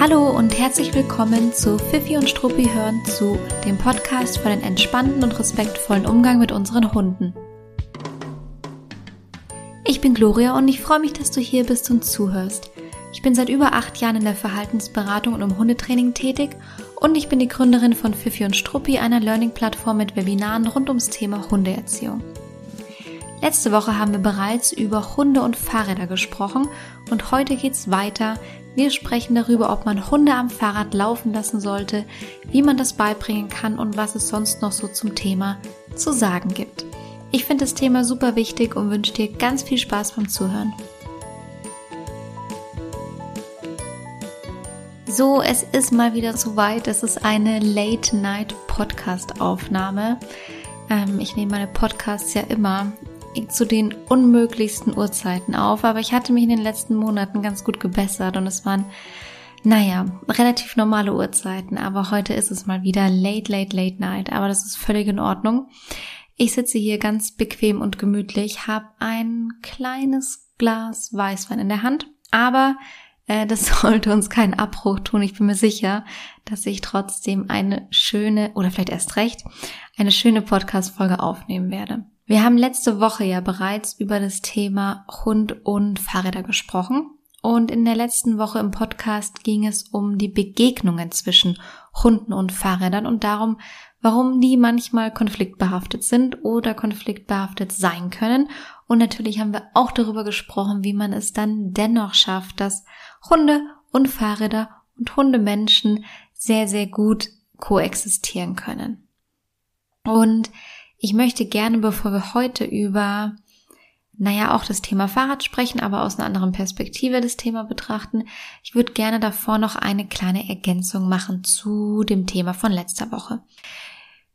Hallo und herzlich willkommen zu Fifi und Struppi hören zu, dem Podcast für den entspannten und respektvollen Umgang mit unseren Hunden. Ich bin Gloria und ich freue mich, dass du hier bist und zuhörst. Ich bin seit über acht Jahren in der Verhaltensberatung und im Hundetraining tätig und ich bin die Gründerin von Fifi und Struppi, einer Learning-Plattform mit Webinaren rund ums Thema Hundeerziehung. Letzte Woche haben wir bereits über Hunde und Fahrräder gesprochen und heute geht's weiter wir sprechen darüber, ob man Hunde am Fahrrad laufen lassen sollte, wie man das beibringen kann und was es sonst noch so zum Thema zu sagen gibt. Ich finde das Thema super wichtig und wünsche dir ganz viel Spaß beim Zuhören. So, es ist mal wieder soweit. Es ist eine Late-Night-Podcast-Aufnahme. Ähm, ich nehme meine Podcasts ja immer zu den unmöglichsten Uhrzeiten auf, aber ich hatte mich in den letzten Monaten ganz gut gebessert und es waren, naja, relativ normale Uhrzeiten, aber heute ist es mal wieder late, late, late night, aber das ist völlig in Ordnung. Ich sitze hier ganz bequem und gemütlich, habe ein kleines Glas Weißwein in der Hand, aber äh, das sollte uns keinen Abbruch tun. Ich bin mir sicher, dass ich trotzdem eine schöne oder vielleicht erst recht eine schöne Podcast-Folge aufnehmen werde. Wir haben letzte Woche ja bereits über das Thema Hund und Fahrräder gesprochen. Und in der letzten Woche im Podcast ging es um die Begegnungen zwischen Hunden und Fahrrädern und darum, warum die manchmal konfliktbehaftet sind oder konfliktbehaftet sein können. Und natürlich haben wir auch darüber gesprochen, wie man es dann dennoch schafft, dass Hunde und Fahrräder und Hundemenschen sehr, sehr gut koexistieren können. Und ich möchte gerne, bevor wir heute über, naja, auch das Thema Fahrrad sprechen, aber aus einer anderen Perspektive das Thema betrachten, ich würde gerne davor noch eine kleine Ergänzung machen zu dem Thema von letzter Woche.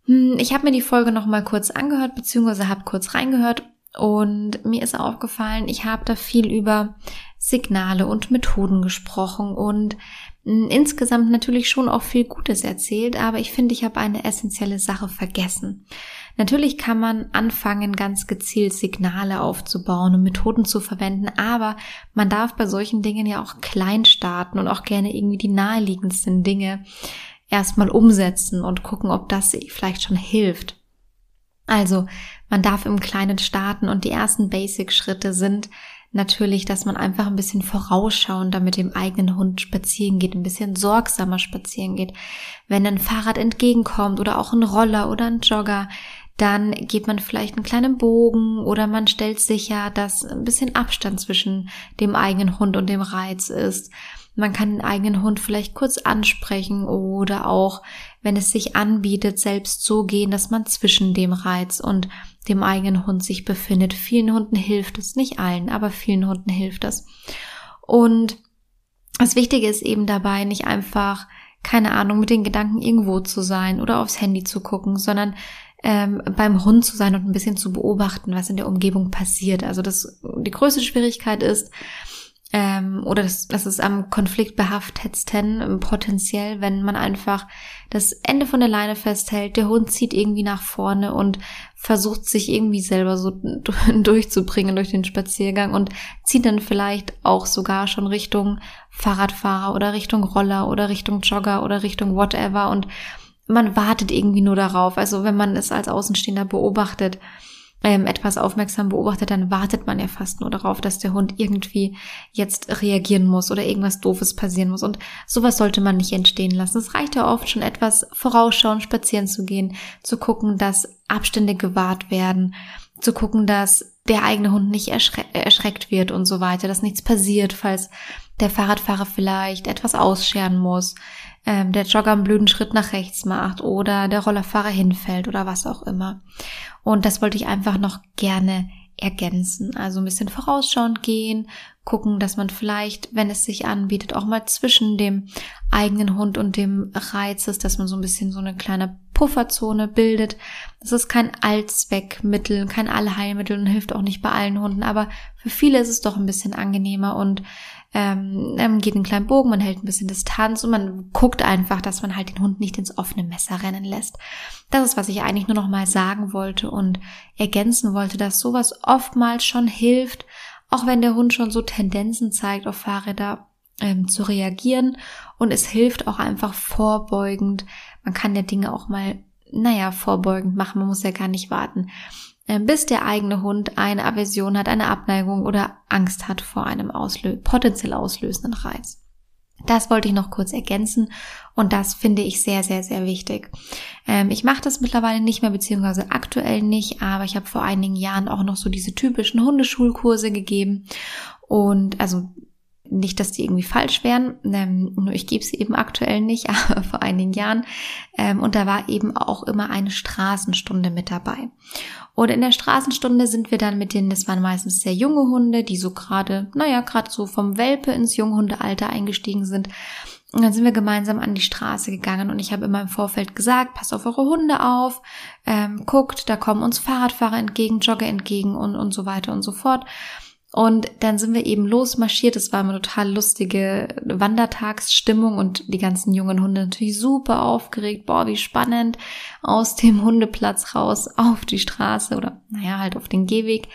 Hm, ich habe mir die Folge noch mal kurz angehört, beziehungsweise habe kurz reingehört und mir ist aufgefallen, ich habe da viel über Signale und Methoden gesprochen und insgesamt natürlich schon auch viel Gutes erzählt, aber ich finde, ich habe eine essentielle Sache vergessen. Natürlich kann man anfangen, ganz gezielt Signale aufzubauen und Methoden zu verwenden, aber man darf bei solchen Dingen ja auch klein starten und auch gerne irgendwie die naheliegendsten Dinge erstmal umsetzen und gucken, ob das vielleicht schon hilft. Also, man darf im Kleinen starten und die ersten Basic-Schritte sind natürlich, dass man einfach ein bisschen vorausschauender mit dem eigenen Hund spazieren geht, ein bisschen sorgsamer spazieren geht. Wenn ein Fahrrad entgegenkommt oder auch ein Roller oder ein Jogger, dann geht man vielleicht einen kleinen Bogen oder man stellt sicher, dass ein bisschen Abstand zwischen dem eigenen Hund und dem Reiz ist. Man kann den eigenen Hund vielleicht kurz ansprechen oder auch, wenn es sich anbietet, selbst so gehen, dass man zwischen dem Reiz und dem eigenen Hund sich befindet. Vielen Hunden hilft es, nicht allen, aber vielen Hunden hilft es. Und das Wichtige ist eben dabei, nicht einfach, keine Ahnung, mit den Gedanken irgendwo zu sein oder aufs Handy zu gucken, sondern ähm, beim Hund zu sein und ein bisschen zu beobachten, was in der Umgebung passiert. Also das die größte Schwierigkeit ist, ähm, oder das, das ist am konfliktbehaftetsten potenziell, wenn man einfach das Ende von der Leine festhält, der Hund zieht irgendwie nach vorne und versucht sich irgendwie selber so durchzubringen durch den Spaziergang und zieht dann vielleicht auch sogar schon Richtung Fahrradfahrer oder Richtung Roller oder Richtung Jogger oder Richtung whatever und man wartet irgendwie nur darauf. Also wenn man es als Außenstehender beobachtet, ähm, etwas aufmerksam beobachtet, dann wartet man ja fast nur darauf, dass der Hund irgendwie jetzt reagieren muss oder irgendwas Doofes passieren muss. Und sowas sollte man nicht entstehen lassen. Es reicht ja oft schon etwas vorausschauen, spazieren zu gehen, zu gucken, dass Abstände gewahrt werden, zu gucken, dass der eigene Hund nicht erschre erschreckt wird und so weiter, dass nichts passiert, falls der Fahrradfahrer vielleicht etwas ausscheren muss, ähm, der Jogger einen blöden Schritt nach rechts macht oder der Rollerfahrer hinfällt oder was auch immer. Und das wollte ich einfach noch gerne ergänzen. Also ein bisschen vorausschauend gehen, gucken, dass man vielleicht, wenn es sich anbietet, auch mal zwischen dem eigenen Hund und dem Reiz ist, dass man so ein bisschen so eine kleine Pufferzone bildet. Das ist kein Allzweckmittel, kein Allheilmittel und hilft auch nicht bei allen Hunden, aber für viele ist es doch ein bisschen angenehmer und ähm, man geht einen kleinen Bogen, man hält ein bisschen Distanz und man guckt einfach, dass man halt den Hund nicht ins offene Messer rennen lässt. Das ist, was ich eigentlich nur noch mal sagen wollte und ergänzen wollte, dass sowas oftmals schon hilft, auch wenn der Hund schon so Tendenzen zeigt auf Fahrräder ähm, zu reagieren und es hilft auch einfach vorbeugend. Man kann ja Dinge auch mal, naja, vorbeugend machen, man muss ja gar nicht warten, bis der eigene Hund eine Aversion hat, eine Abneigung oder Angst hat vor einem auslö potenziell auslösenden Reiz. Das wollte ich noch kurz ergänzen und das finde ich sehr, sehr, sehr wichtig. Ähm, ich mache das mittlerweile nicht mehr, beziehungsweise aktuell nicht, aber ich habe vor einigen Jahren auch noch so diese typischen Hundeschulkurse gegeben und also nicht, dass die irgendwie falsch wären, ähm, nur ich gebe sie eben aktuell nicht, aber vor einigen Jahren. Ähm, und da war eben auch immer eine Straßenstunde mit dabei. Und in der Straßenstunde sind wir dann mit denen, das waren meistens sehr junge Hunde, die so gerade, naja, gerade so vom Welpe ins Junghundealter eingestiegen sind. Und dann sind wir gemeinsam an die Straße gegangen und ich habe immer im Vorfeld gesagt, passt auf eure Hunde auf, ähm, guckt, da kommen uns Fahrradfahrer entgegen, Jogger entgegen und, und so weiter und so fort. Und dann sind wir eben losmarschiert. Es war eine total lustige Wandertagsstimmung und die ganzen jungen Hunde natürlich super aufgeregt. Boah, wie spannend. Aus dem Hundeplatz raus auf die Straße oder naja, halt auf den Gehweg.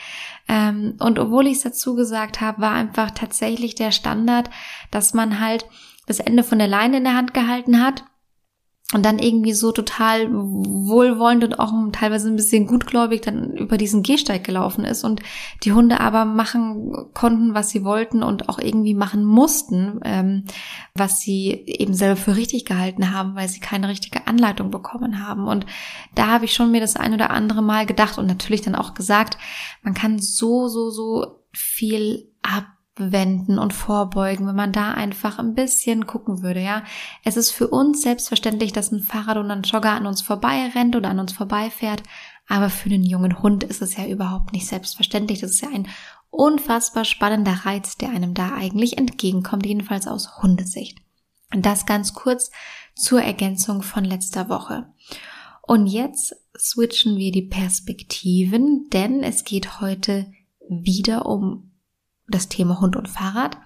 Ähm, und obwohl ich es dazu gesagt habe, war einfach tatsächlich der Standard, dass man halt das Ende von der Leine in der Hand gehalten hat und dann irgendwie so total wohlwollend und auch teilweise ein bisschen gutgläubig dann über diesen Gehsteig gelaufen ist und die Hunde aber machen konnten, was sie wollten und auch irgendwie machen mussten, ähm, was sie eben selber für richtig gehalten haben, weil sie keine richtige Anleitung bekommen haben. Und da habe ich schon mir das ein oder andere Mal gedacht und natürlich dann auch gesagt, man kann so, so, so viel ab wenden und vorbeugen, wenn man da einfach ein bisschen gucken würde, ja. Es ist für uns selbstverständlich, dass ein Fahrrad oder ein Jogger an uns vorbei rennt oder an uns vorbeifährt, aber für den jungen Hund ist es ja überhaupt nicht selbstverständlich. Das ist ja ein unfassbar spannender Reiz, der einem da eigentlich entgegenkommt, jedenfalls aus Hundesicht. Und das ganz kurz zur Ergänzung von letzter Woche. Und jetzt switchen wir die Perspektiven, denn es geht heute wieder um das Thema Hund und Fahrrad.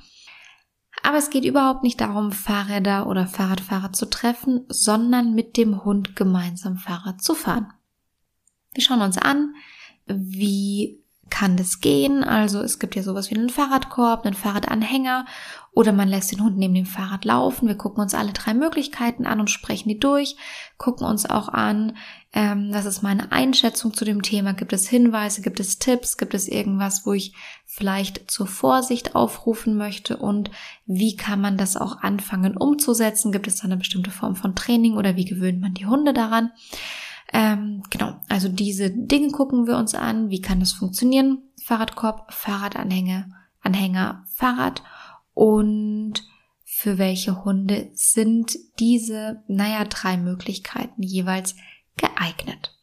Aber es geht überhaupt nicht darum, Fahrräder oder Fahrradfahrer zu treffen, sondern mit dem Hund gemeinsam Fahrrad zu fahren. Wir schauen uns an, wie kann das gehen. Also es gibt ja sowas wie einen Fahrradkorb, einen Fahrradanhänger oder man lässt den Hund neben dem Fahrrad laufen. Wir gucken uns alle drei Möglichkeiten an und sprechen die durch, gucken uns auch an, ähm, was ist meine Einschätzung zu dem Thema. Gibt es Hinweise, gibt es Tipps, gibt es irgendwas, wo ich vielleicht zur Vorsicht aufrufen möchte und wie kann man das auch anfangen umzusetzen? Gibt es da eine bestimmte Form von Training oder wie gewöhnt man die Hunde daran? Ähm, genau, also diese Dinge gucken wir uns an. Wie kann das funktionieren? Fahrradkorb, Fahrradanhänger, Anhänger, Fahrrad und für welche Hunde sind diese, naja, drei Möglichkeiten jeweils geeignet.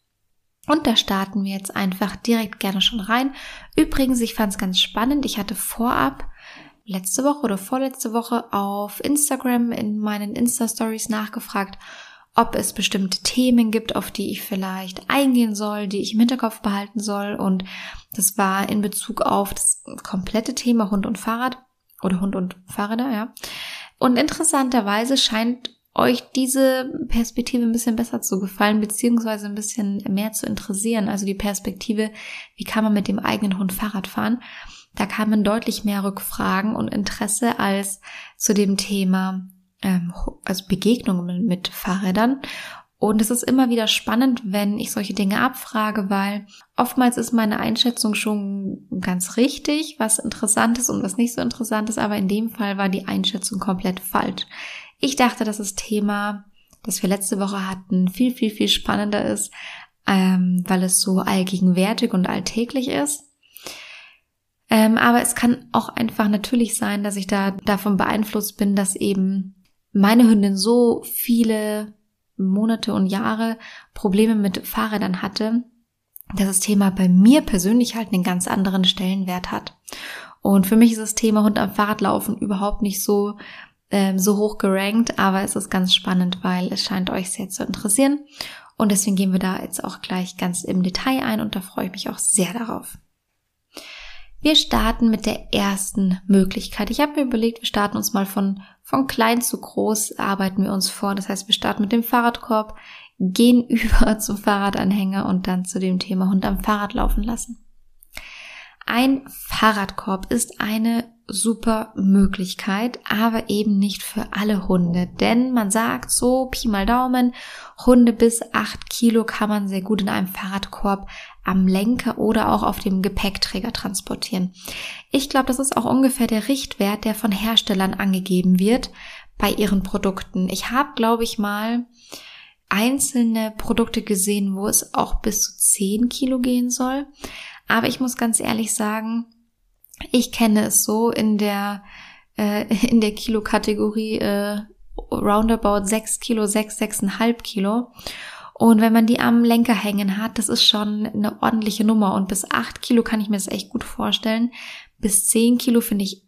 Und da starten wir jetzt einfach direkt gerne schon rein. Übrigens, ich fand es ganz spannend. Ich hatte vorab letzte Woche oder vorletzte Woche auf Instagram in meinen Insta-Stories nachgefragt, ob es bestimmte Themen gibt, auf die ich vielleicht eingehen soll, die ich im Hinterkopf behalten soll. Und das war in Bezug auf das komplette Thema Hund und Fahrrad oder Hund und Fahrräder, ja. Und interessanterweise scheint euch diese Perspektive ein bisschen besser zu gefallen, beziehungsweise ein bisschen mehr zu interessieren. Also die Perspektive, wie kann man mit dem eigenen Hund Fahrrad fahren? Da kamen deutlich mehr Rückfragen und Interesse als zu dem Thema ähm, also Begegnungen mit Fahrrädern. Und es ist immer wieder spannend, wenn ich solche Dinge abfrage, weil oftmals ist meine Einschätzung schon ganz richtig, was interessant ist und was nicht so interessant ist, aber in dem Fall war die Einschätzung komplett falsch. Ich dachte, dass das Thema, das wir letzte Woche hatten, viel, viel, viel spannender ist, ähm, weil es so allgegenwärtig und alltäglich ist. Ähm, aber es kann auch einfach natürlich sein, dass ich da davon beeinflusst bin, dass eben meine Hündin so viele Monate und Jahre Probleme mit Fahrrädern hatte, dass das Thema bei mir persönlich halt einen ganz anderen Stellenwert hat. Und für mich ist das Thema Hund am Fahrradlaufen überhaupt nicht so ähm, so hoch gerankt, aber es ist ganz spannend, weil es scheint euch sehr zu interessieren. Und deswegen gehen wir da jetzt auch gleich ganz im Detail ein und da freue ich mich auch sehr darauf. Wir starten mit der ersten Möglichkeit. Ich habe mir überlegt, wir starten uns mal von, von klein zu groß, arbeiten wir uns vor. Das heißt, wir starten mit dem Fahrradkorb, gehen über zum Fahrradanhänger und dann zu dem Thema Hund am Fahrrad laufen lassen. Ein Fahrradkorb ist eine super Möglichkeit, aber eben nicht für alle Hunde. Denn man sagt so, Pi mal Daumen, Hunde bis acht Kilo kann man sehr gut in einem Fahrradkorb am Lenker oder auch auf dem Gepäckträger transportieren. Ich glaube, das ist auch ungefähr der Richtwert, der von Herstellern angegeben wird bei ihren Produkten. Ich habe, glaube ich, mal einzelne Produkte gesehen, wo es auch bis zu 10 Kilo gehen soll. Aber ich muss ganz ehrlich sagen, ich kenne es so in der, äh, in der Kilo-Kategorie äh, roundabout 6 Kilo, 6, 6,5 Kilo. Und wenn man die am Lenker hängen hat, das ist schon eine ordentliche Nummer. Und bis 8 Kilo kann ich mir das echt gut vorstellen. Bis 10 Kilo finde ich,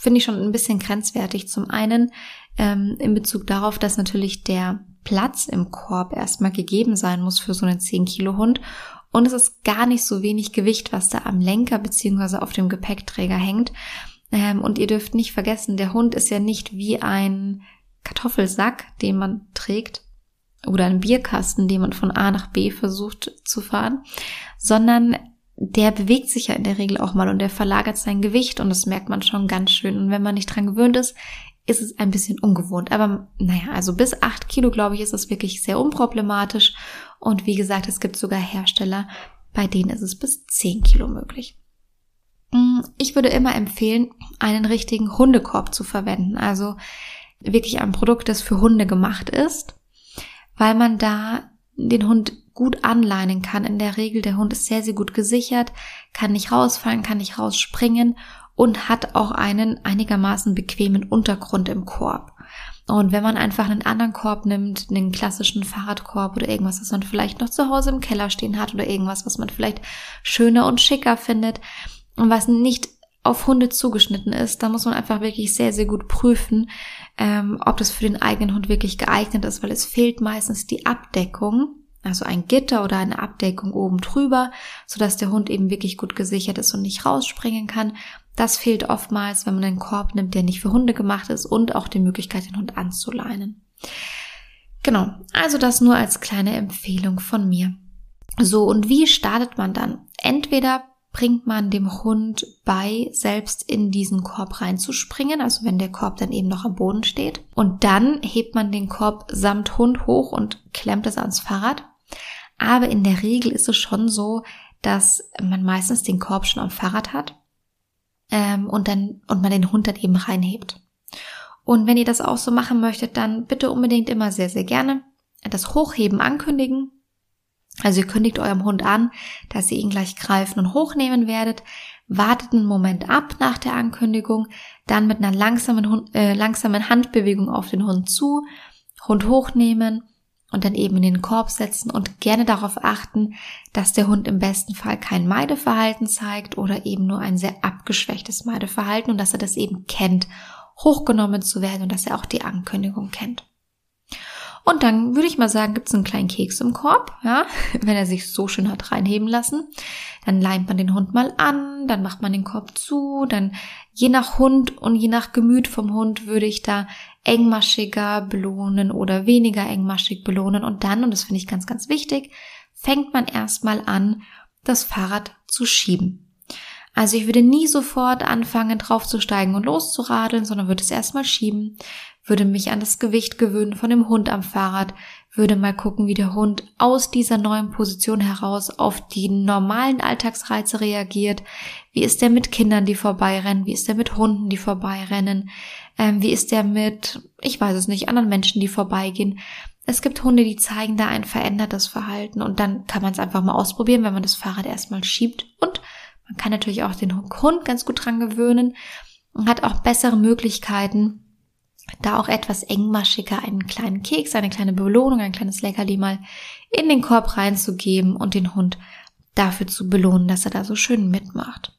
finde ich schon ein bisschen grenzwertig. Zum einen ähm, in Bezug darauf, dass natürlich der Platz im Korb erstmal gegeben sein muss für so einen 10 Kilo Hund. Und es ist gar nicht so wenig Gewicht, was da am Lenker beziehungsweise auf dem Gepäckträger hängt. Ähm, und ihr dürft nicht vergessen, der Hund ist ja nicht wie ein Kartoffelsack, den man trägt, oder ein Bierkasten, den man von A nach B versucht zu fahren, sondern der bewegt sich ja in der Regel auch mal und der verlagert sein Gewicht und das merkt man schon ganz schön. Und wenn man nicht dran gewöhnt ist, ist es ein bisschen ungewohnt. Aber naja, also bis acht Kilo, glaube ich, ist es wirklich sehr unproblematisch. Und wie gesagt, es gibt sogar Hersteller, bei denen ist es bis zehn Kilo möglich. Mm, ich würde immer empfehlen, einen richtigen Hundekorb zu verwenden. Also wirklich ein Produkt, das für Hunde gemacht ist, weil man da den Hund gut anleinen kann. In der Regel, der Hund ist sehr, sehr gut gesichert, kann nicht rausfallen, kann nicht rausspringen und hat auch einen einigermaßen bequemen Untergrund im Korb. Und wenn man einfach einen anderen Korb nimmt, einen klassischen Fahrradkorb oder irgendwas, was man vielleicht noch zu Hause im Keller stehen hat oder irgendwas, was man vielleicht schöner und schicker findet und was nicht auf Hunde zugeschnitten ist, dann muss man einfach wirklich sehr, sehr gut prüfen, ähm, ob das für den eigenen Hund wirklich geeignet ist, weil es fehlt meistens die Abdeckung also ein Gitter oder eine Abdeckung oben drüber, sodass der Hund eben wirklich gut gesichert ist und nicht rausspringen kann. Das fehlt oftmals, wenn man einen Korb nimmt, der nicht für Hunde gemacht ist und auch die Möglichkeit, den Hund anzuleinen. Genau, also das nur als kleine Empfehlung von mir. So, und wie startet man dann? Entweder bringt man dem Hund bei, selbst in diesen Korb reinzuspringen, also wenn der Korb dann eben noch am Boden steht. Und dann hebt man den Korb samt Hund hoch und klemmt es ans Fahrrad. Aber in der Regel ist es schon so, dass man meistens den Korb schon am Fahrrad hat ähm, und dann und man den Hund dann eben reinhebt. Und wenn ihr das auch so machen möchtet, dann bitte unbedingt immer sehr, sehr gerne das Hochheben ankündigen. Also ihr kündigt eurem Hund an, dass ihr ihn gleich greifen und hochnehmen werdet. Wartet einen Moment ab nach der Ankündigung, dann mit einer langsamen, äh, langsamen Handbewegung auf den Hund zu, Hund hochnehmen und dann eben in den Korb setzen und gerne darauf achten, dass der Hund im besten Fall kein Meideverhalten zeigt oder eben nur ein sehr abgeschwächtes Meideverhalten und dass er das eben kennt, hochgenommen zu werden und dass er auch die Ankündigung kennt. Und dann würde ich mal sagen, gibt es einen kleinen Keks im Korb, ja, wenn er sich so schön hat reinheben lassen. Dann leimt man den Hund mal an, dann macht man den Korb zu, dann je nach Hund und je nach Gemüt vom Hund würde ich da engmaschiger belohnen oder weniger engmaschig belohnen. Und dann, und das finde ich ganz, ganz wichtig, fängt man erstmal an, das Fahrrad zu schieben. Also ich würde nie sofort anfangen, draufzusteigen und loszuradeln, sondern würde es erstmal schieben, würde mich an das Gewicht gewöhnen von dem Hund am Fahrrad, würde mal gucken, wie der Hund aus dieser neuen Position heraus auf die normalen Alltagsreize reagiert. Wie ist der mit Kindern, die vorbeirennen? Wie ist der mit Hunden, die vorbeirennen? Ähm, wie ist der mit, ich weiß es nicht, anderen Menschen, die vorbeigehen? Es gibt Hunde, die zeigen da ein verändertes Verhalten und dann kann man es einfach mal ausprobieren, wenn man das Fahrrad erstmal schiebt und man kann natürlich auch den Hund ganz gut dran gewöhnen und hat auch bessere Möglichkeiten, da auch etwas engmaschiger einen kleinen Keks, eine kleine Belohnung, ein kleines Leckerli mal in den Korb reinzugeben und den Hund dafür zu belohnen, dass er da so schön mitmacht.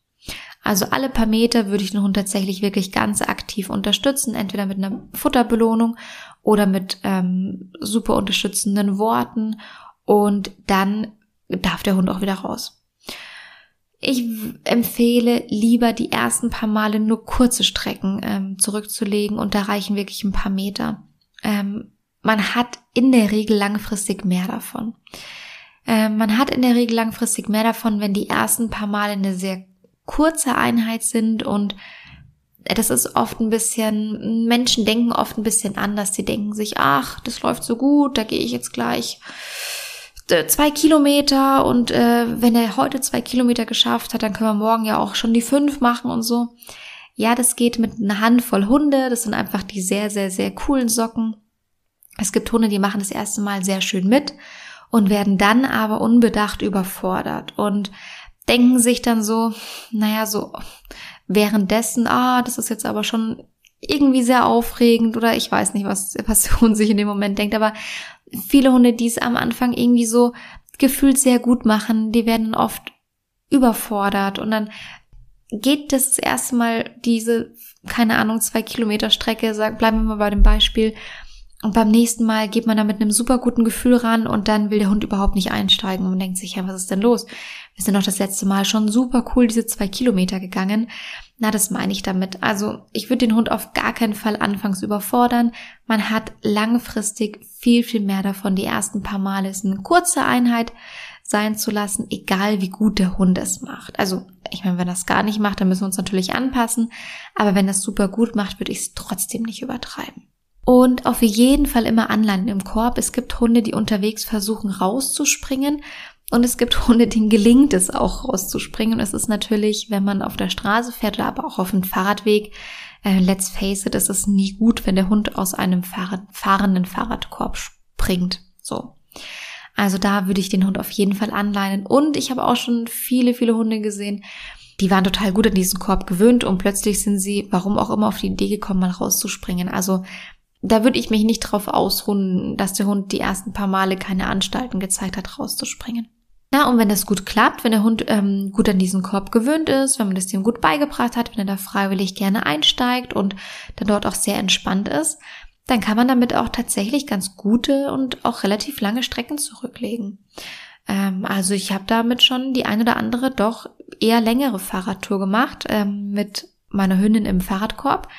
Also alle paar Meter würde ich den Hund tatsächlich wirklich ganz aktiv unterstützen, entweder mit einer Futterbelohnung oder mit ähm, super unterstützenden Worten und dann darf der Hund auch wieder raus. Ich empfehle lieber die ersten paar Male nur kurze Strecken ähm, zurückzulegen und da reichen wirklich ein paar Meter. Ähm, man hat in der Regel langfristig mehr davon. Ähm, man hat in der Regel langfristig mehr davon, wenn die ersten paar Male eine sehr kurze Einheit sind und das ist oft ein bisschen, Menschen denken oft ein bisschen anders. Sie denken sich, ach, das läuft so gut, da gehe ich jetzt gleich äh, zwei Kilometer und äh, wenn er heute zwei Kilometer geschafft hat, dann können wir morgen ja auch schon die fünf machen und so. Ja, das geht mit einer Handvoll Hunde. Das sind einfach die sehr, sehr, sehr coolen Socken. Es gibt Hunde, die machen das erste Mal sehr schön mit und werden dann aber unbedacht überfordert und denken sich dann so, naja, so währenddessen, ah, das ist jetzt aber schon irgendwie sehr aufregend oder ich weiß nicht, was, der Hund sich in dem Moment denkt, aber viele Hunde, die es am Anfang irgendwie so gefühlt sehr gut machen, die werden oft überfordert. Und dann geht das, das erste Mal diese, keine Ahnung, zwei Kilometer Strecke, sag, bleiben wir mal bei dem Beispiel, und beim nächsten Mal geht man da mit einem super guten Gefühl ran und dann will der Hund überhaupt nicht einsteigen und denkt sich, ja, was ist denn los? Wir sind doch das letzte Mal schon super cool diese zwei Kilometer gegangen. Na, das meine ich damit. Also ich würde den Hund auf gar keinen Fall anfangs überfordern. Man hat langfristig viel, viel mehr davon. Die ersten paar Male ist eine kurze Einheit sein zu lassen, egal wie gut der Hund es macht. Also ich meine, wenn das gar nicht macht, dann müssen wir uns natürlich anpassen. Aber wenn das super gut macht, würde ich es trotzdem nicht übertreiben. Und auf jeden Fall immer anlanden im Korb. Es gibt Hunde, die unterwegs versuchen rauszuspringen. Und es gibt Hunde, denen gelingt es auch rauszuspringen. Und es ist natürlich, wenn man auf der Straße fährt oder aber auch auf einem Fahrradweg, äh, let's face it, es ist nie gut, wenn der Hund aus einem Fahrrad, fahrenden Fahrradkorb springt. So. Also da würde ich den Hund auf jeden Fall anleinen. Und ich habe auch schon viele, viele Hunde gesehen, die waren total gut an diesen Korb gewöhnt und plötzlich sind sie, warum auch immer, auf die Idee gekommen, mal rauszuspringen. Also da würde ich mich nicht drauf ausruhen, dass der Hund die ersten paar Male keine Anstalten gezeigt hat, rauszuspringen. Ja, und wenn das gut klappt, wenn der Hund ähm, gut an diesen Korb gewöhnt ist, wenn man das dem gut beigebracht hat, wenn er da freiwillig gerne einsteigt und dann dort auch sehr entspannt ist, dann kann man damit auch tatsächlich ganz gute und auch relativ lange Strecken zurücklegen. Ähm, also ich habe damit schon die ein oder andere doch eher längere Fahrradtour gemacht ähm, mit meiner Hündin im Fahrradkorb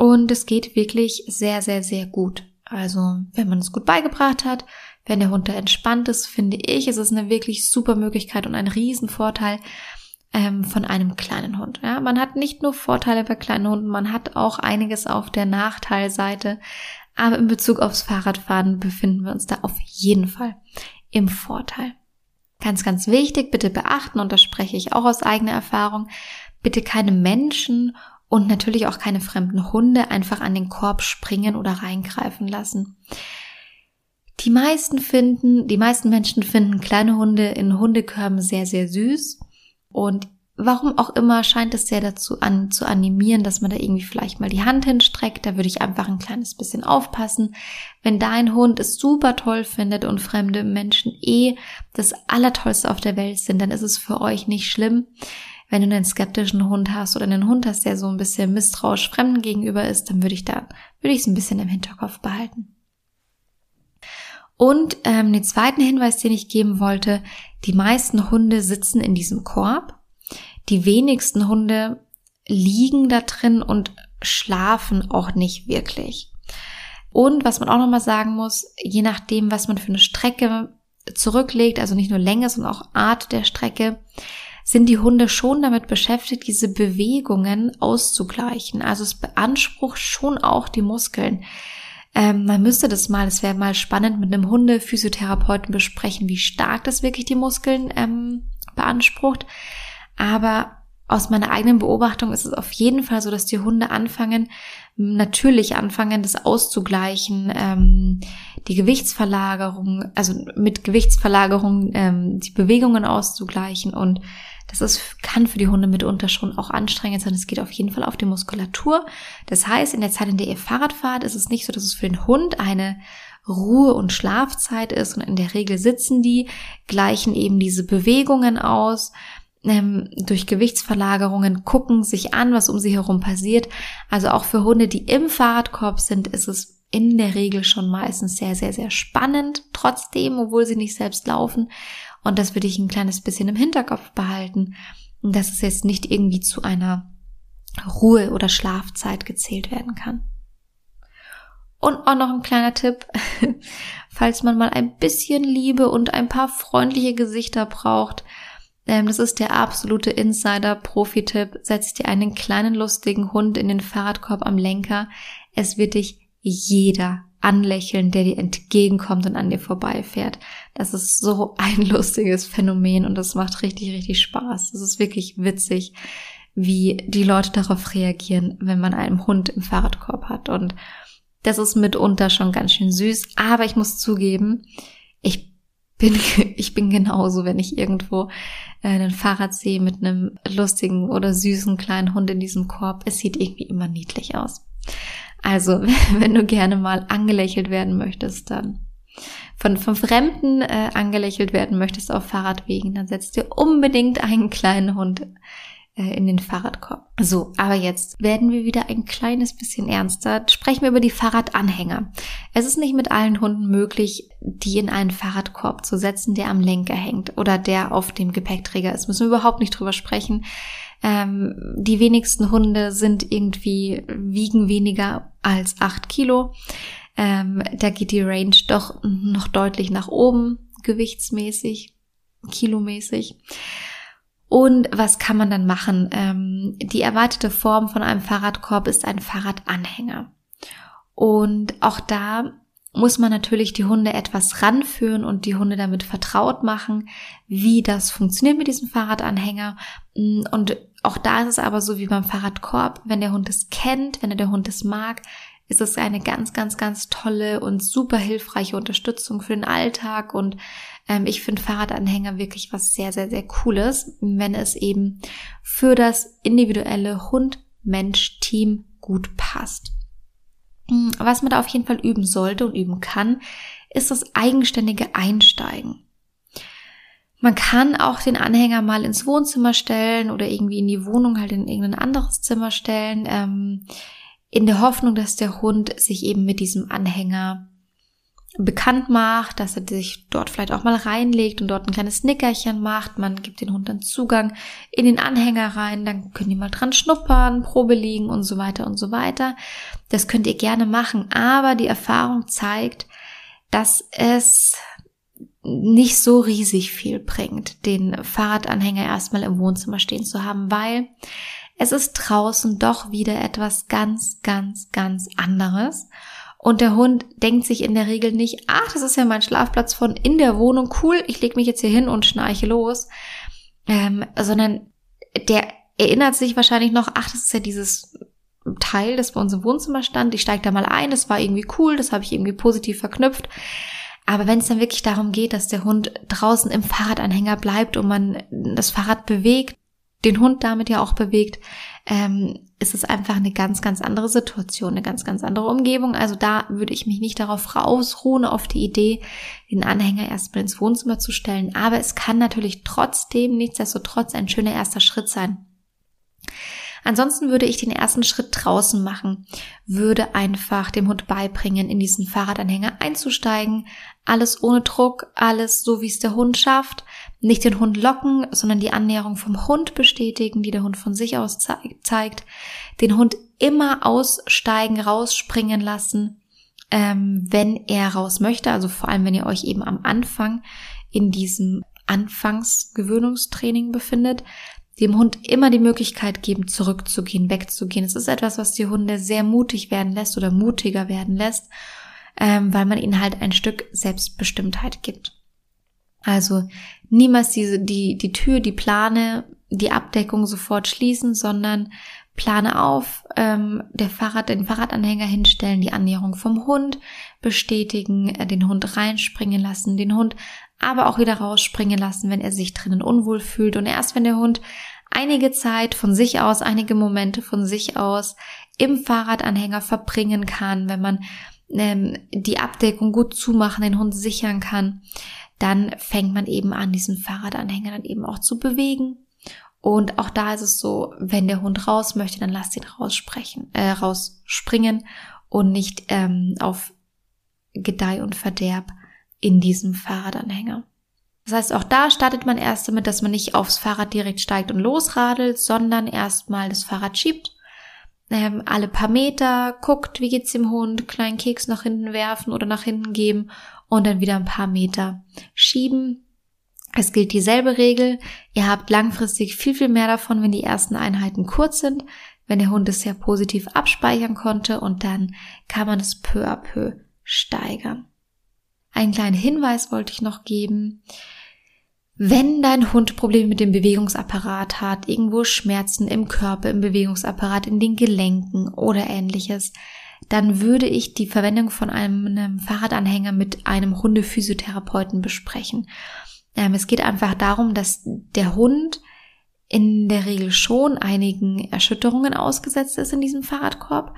und es geht wirklich sehr, sehr, sehr gut. Also, wenn man es gut beigebracht hat, wenn der Hund da entspannt ist, finde ich, ist es eine wirklich super Möglichkeit und ein Riesenvorteil ähm, von einem kleinen Hund. Ja, man hat nicht nur Vorteile bei kleinen Hunden, man hat auch einiges auf der Nachteilseite. Aber in Bezug aufs Fahrradfahren befinden wir uns da auf jeden Fall im Vorteil. Ganz, ganz wichtig, bitte beachten, und das spreche ich auch aus eigener Erfahrung, bitte keine Menschen und natürlich auch keine fremden Hunde einfach an den Korb springen oder reingreifen lassen. Die meisten finden, die meisten Menschen finden kleine Hunde in Hundekörben sehr, sehr süß und warum auch immer scheint es sehr dazu an, zu animieren, dass man da irgendwie vielleicht mal die Hand hinstreckt. Da würde ich einfach ein kleines bisschen aufpassen. Wenn dein Hund es super toll findet und fremde Menschen eh das Allertollste auf der Welt sind, dann ist es für euch nicht schlimm. Wenn du einen skeptischen Hund hast oder einen Hund hast, der so ein bisschen misstrauisch Fremden gegenüber ist, dann würde ich da, würde ich es ein bisschen im Hinterkopf behalten. Und ähm, den zweiten Hinweis, den ich geben wollte, die meisten Hunde sitzen in diesem Korb. Die wenigsten Hunde liegen da drin und schlafen auch nicht wirklich. Und was man auch nochmal sagen muss, je nachdem, was man für eine Strecke zurücklegt, also nicht nur Länge, sondern auch Art der Strecke, sind die Hunde schon damit beschäftigt, diese Bewegungen auszugleichen. Also es beansprucht schon auch die Muskeln. Ähm, man müsste das mal, es wäre mal spannend mit einem Hunde-Physiotherapeuten besprechen, wie stark das wirklich die Muskeln ähm, beansprucht. Aber aus meiner eigenen Beobachtung ist es auf jeden Fall so, dass die Hunde anfangen, natürlich anfangen, das auszugleichen, ähm, die Gewichtsverlagerung, also mit Gewichtsverlagerung ähm, die Bewegungen auszugleichen und das ist, kann für die Hunde mitunter schon auch anstrengend sein. Es geht auf jeden Fall auf die Muskulatur. Das heißt, in der Zeit, in der ihr Fahrrad fahrt, ist es nicht so, dass es für den Hund eine Ruhe- und Schlafzeit ist und in der Regel sitzen die, gleichen eben diese Bewegungen aus, ähm, durch Gewichtsverlagerungen gucken sich an, was um sie herum passiert. Also auch für Hunde, die im Fahrradkorb sind, ist es in der Regel schon meistens sehr, sehr, sehr spannend, trotzdem, obwohl sie nicht selbst laufen. Und das würde ich ein kleines bisschen im Hinterkopf behalten, dass es jetzt nicht irgendwie zu einer Ruhe- oder Schlafzeit gezählt werden kann. Und auch noch ein kleiner Tipp, falls man mal ein bisschen Liebe und ein paar freundliche Gesichter braucht, Ähm, das ist der absolute Insider-Profi-Tipp. Setz dir einen kleinen lustigen Hund in den Fahrradkorb am Lenker. Es wird dich jeder anlächeln, der dir entgegenkommt und an dir vorbeifährt. Das ist so ein lustiges Phänomen und das macht richtig, richtig Spaß. Das ist wirklich witzig, wie die Leute darauf reagieren, wenn man einen Hund im Fahrradkorb hat. Und das ist mitunter schon ganz schön süß. Aber ich muss zugeben, ich bin, ich bin genauso, wenn ich irgendwo äh, einen Fahrrad sehe mit einem lustigen oder süßen kleinen Hund in diesem Korb. Es sieht irgendwie immer niedlich aus. Also, wenn du gerne mal angelächelt werden möchtest, dann von, von Fremden äh, angelächelt werden möchtest auf Fahrradwegen, dann setzt dir unbedingt einen kleinen Hund äh, in den Fahrradkorb. So, aber jetzt werden wir wieder ein kleines bisschen ernster. Sprechen wir über die Fahrradanhänger. Es ist nicht mit allen Hunden möglich, die in einen Fahrradkorb zu setzen, der am Lenker hängt oder der auf dem Gepäckträger ist. Müssen wir überhaupt nicht drüber sprechen. Ähm, die wenigsten Hunde sind irgendwie, wiegen weniger als acht Kilo. Ähm, da geht die Range doch noch deutlich nach oben, gewichtsmäßig, kilomäßig. Und was kann man dann machen? Ähm, die erwartete Form von einem Fahrradkorb ist ein Fahrradanhänger. Und auch da muss man natürlich die Hunde etwas ranführen und die Hunde damit vertraut machen, wie das funktioniert mit diesem Fahrradanhänger. Und auch da ist es aber so wie beim Fahrradkorb, wenn der Hund es kennt, wenn der Hund es mag, ist es eine ganz, ganz, ganz tolle und super hilfreiche Unterstützung für den Alltag. Und ähm, ich finde Fahrradanhänger wirklich was sehr, sehr, sehr Cooles, wenn es eben für das individuelle Hund-Mensch-Team gut passt. Hm, was man da auf jeden Fall üben sollte und üben kann, ist das eigenständige Einsteigen. Man kann auch den Anhänger mal ins Wohnzimmer stellen oder irgendwie in die Wohnung halt in irgendein anderes Zimmer stellen, ähm, in der Hoffnung, dass der Hund sich eben mit diesem Anhänger bekannt macht, dass er sich dort vielleicht auch mal reinlegt und dort ein kleines Nickerchen macht. Man gibt den Hund dann Zugang in den Anhänger rein, dann können die mal dran schnuppern, Probe liegen und so weiter und so weiter. Das könnt ihr gerne machen, aber die Erfahrung zeigt, dass es nicht so riesig viel bringt, den Fahrradanhänger erstmal im Wohnzimmer stehen zu haben, weil es ist draußen doch wieder etwas ganz, ganz, ganz anderes. Und der Hund denkt sich in der Regel nicht, ach, das ist ja mein Schlafplatz von in der Wohnung, cool, ich leg mich jetzt hier hin und schnarche los, ähm, sondern der erinnert sich wahrscheinlich noch, ach, das ist ja dieses Teil, das bei uns im Wohnzimmer stand, ich steige da mal ein, das war irgendwie cool, das habe ich irgendwie positiv verknüpft. Aber wenn es dann wirklich darum geht, dass der Hund draußen im Fahrradanhänger bleibt und man das Fahrrad bewegt, den Hund damit ja auch bewegt, ähm, ist es einfach eine ganz, ganz andere Situation, eine ganz, ganz andere Umgebung. Also da würde ich mich nicht darauf rausruhen, auf die Idee, den Anhänger erstmal ins Wohnzimmer zu stellen. Aber es kann natürlich trotzdem, nichtsdestotrotz, ein schöner erster Schritt sein. Ansonsten würde ich den ersten Schritt draußen machen, würde einfach dem Hund beibringen, in diesen Fahrradanhänger einzusteigen. Alles ohne Druck, alles so, wie es der Hund schafft. Nicht den Hund locken, sondern die Annäherung vom Hund bestätigen, die der Hund von sich aus zeigt. Den Hund immer aussteigen, rausspringen lassen, ähm, wenn er raus möchte. Also vor allem, wenn ihr euch eben am Anfang in diesem Anfangsgewöhnungstraining befindet, dem Hund immer die Möglichkeit geben, zurückzugehen, wegzugehen. Es ist etwas, was die Hunde sehr mutig werden lässt oder mutiger werden lässt, ähm, weil man ihnen halt ein Stück Selbstbestimmtheit gibt. Also niemals diese, die, die Tür, die Plane, die Abdeckung sofort schließen, sondern plane auf, ähm, der Fahrrad, den Fahrradanhänger hinstellen, die Annäherung vom Hund bestätigen, äh, den Hund reinspringen lassen, den Hund aber auch wieder rausspringen lassen, wenn er sich drinnen unwohl fühlt. Und erst wenn der Hund einige Zeit von sich aus, einige Momente von sich aus im Fahrradanhänger verbringen kann, wenn man ähm, die Abdeckung gut zumachen, den Hund sichern kann, dann fängt man eben an, diesen Fahrradanhänger dann eben auch zu bewegen. Und auch da ist es so, wenn der Hund raus möchte, dann lasst ihn raussprechen, äh, rausspringen und nicht ähm, auf Gedeih und Verderb in diesem Fahrradanhänger. Das heißt, auch da startet man erst damit, dass man nicht aufs Fahrrad direkt steigt und losradelt, sondern erstmal das Fahrrad schiebt, ähm, alle paar Meter guckt, wie geht's dem Hund, kleinen Keks nach hinten werfen oder nach hinten geben und dann wieder ein paar Meter schieben, Es gilt dieselbe Regel. Ihr habt langfristig viel, viel mehr davon, wenn die ersten Einheiten kurz sind, wenn der Hund es sehr positiv abspeichern konnte und dann kann man es peu à peu steigern. Einen kleinen Hinweis wollte ich noch geben. Wenn dein Hund Probleme mit dem Bewegungsapparat hat, irgendwo Schmerzen im Körper, im Bewegungsapparat, in den Gelenken oder ähnliches, dann würde ich die Verwendung von einem Fahrradanhänger mit einem Hundephysiotherapeuten besprechen. Ähm, es geht einfach darum, dass der Hund in der Regel schon einigen Erschütterungen ausgesetzt ist in diesem Fahrradkorb.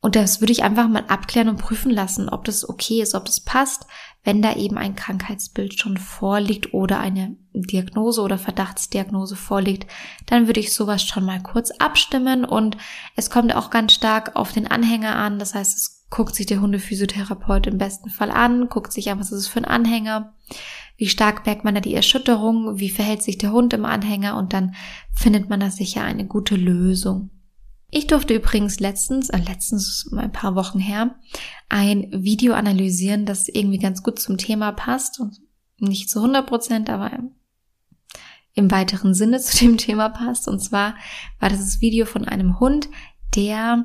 Und das würde ich einfach mal abklären und prüfen lassen, ob das okay ist, ob das passt, wenn da eben ein Krankheitsbild schon vorliegt oder eine Diagnose oder Verdachtsdiagnose vorliegt, dann würde ich sowas schon mal kurz abstimmen und es kommt auch ganz stark auf den Anhänger an. Das heißt, es guckt sich der Hundephysiotherapeut im besten Fall an, guckt sich an, was ist es für ein Anhänger wie stark merkt man da die Erschütterung, wie verhält sich der Hund im Anhänger und dann findet man da sicher eine gute Lösung. Ich durfte übrigens letztens, äh, letztens ein paar Wochen her, ein Video analysieren, das irgendwie ganz gut zum Thema passt und nicht zu 100 Prozent, aber im weiteren Sinne zu dem Thema passt. Und zwar war das das Video von einem Hund, der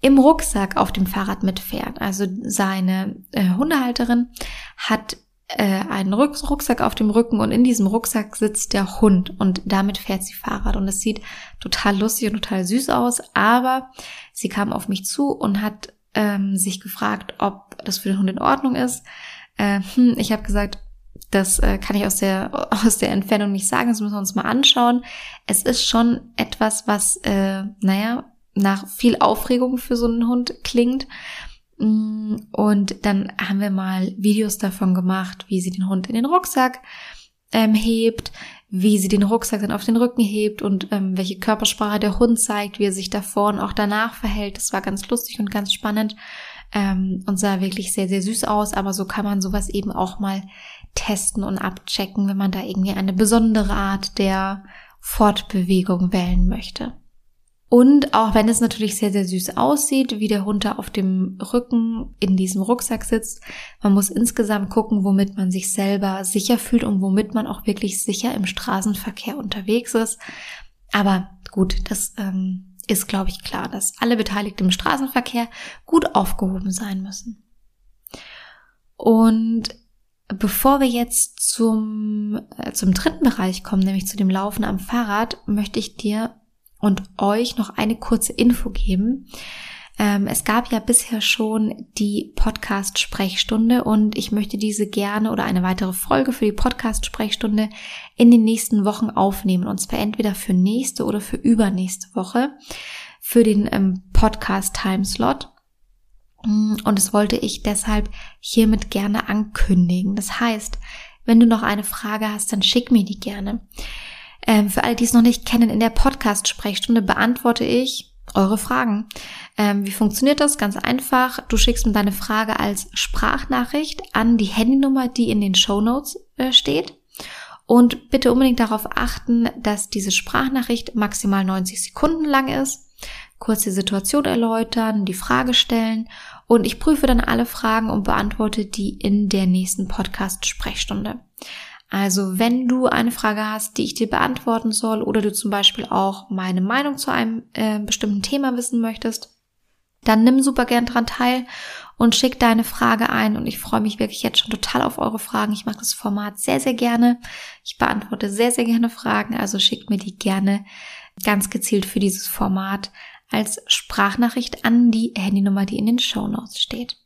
im Rucksack auf dem Fahrrad mitfährt. Also seine äh, Hundehalterin hat einen Rucksack auf dem Rücken und in diesem Rucksack sitzt der Hund und damit fährt sie Fahrrad und es sieht total lustig und total süß aus, aber sie kam auf mich zu und hat ähm, sich gefragt, ob das für den Hund in Ordnung ist. Äh, hm, ich habe gesagt, das äh, kann ich aus der aus der Entfernung nicht sagen, das müssen wir uns mal anschauen. Es ist schon etwas, was äh, naja nach viel Aufregung für so einen Hund klingt. Mm, und dann haben wir mal Videos davon gemacht, wie sie den Hund in den Rucksack ähm, hebt, wie sie den Rucksack dann auf den Rücken hebt und ähm, welche Körpersprache der Hund zeigt, wie er sich davor und auch danach verhält. Das war ganz lustig und ganz spannend ähm, und sah wirklich sehr, sehr süß aus. Aber so kann man sowas eben auch mal testen und abchecken, wenn man da irgendwie eine besondere Art der Fortbewegung wählen möchte. Und auch wenn es natürlich sehr, sehr süß aussieht, wie der Hund da auf dem Rücken in diesem Rucksack sitzt, man muss insgesamt gucken, womit man sich selber sicher fühlt und womit man auch wirklich sicher im Straßenverkehr unterwegs ist. Aber gut, das ähm, ist, glaube ich, klar, dass alle Beteiligten im Straßenverkehr gut aufgehoben sein müssen. Und Bevor wir jetzt zum, äh, zum dritten Bereich kommen, nämlich zu dem Laufen am Fahrrad, möchte ich dir und euch noch eine kurze Info geben. Ähm, es gab ja bisher schon die Podcast-Sprechstunde und ich möchte diese gerne oder eine weitere Folge für die Podcast-Sprechstunde in den nächsten Wochen aufnehmen. Und zwar entweder für nächste oder für übernächste Woche für den ähm, Podcast-Timeslot. Mm, und das wollte ich deshalb hiermit gerne ankündigen. Das heißt, wenn du noch eine Frage hast, dann schick mir die gerne. Ähm, für alle, die es noch nicht kennen, in der Podcast-Sprechstunde beantworte ich eure Fragen. Ähm, wie funktioniert das? Ganz einfach. Du schickst mir deine Frage als Sprachnachricht an die Handynummer, die in den Show Notes äh, steht. Und bitte unbedingt darauf achten, dass diese Sprachnachricht maximal 90 Sekunden lang ist. Kurz die Situation erläutern, die Frage stellen und ich prüfe dann alle Fragen und beantworte die in der nächsten Podcast-Sprechstunde. Also wenn du eine Frage hast, die ich dir beantworten soll oder du zum Beispiel auch meine Meinung zu einem äh, bestimmten Thema wissen möchtest, dann nimm super gern dran teil und schick deine Frage ein und ich freue mich wirklich jetzt schon total auf eure Fragen. Ich mag das Format sehr, sehr gerne. Ich beantworte sehr, sehr gerne Fragen, also schickt mir die gerne ganz gezielt für dieses Format als Sprachnachricht an die Handynummer, die in den Show Notes steht.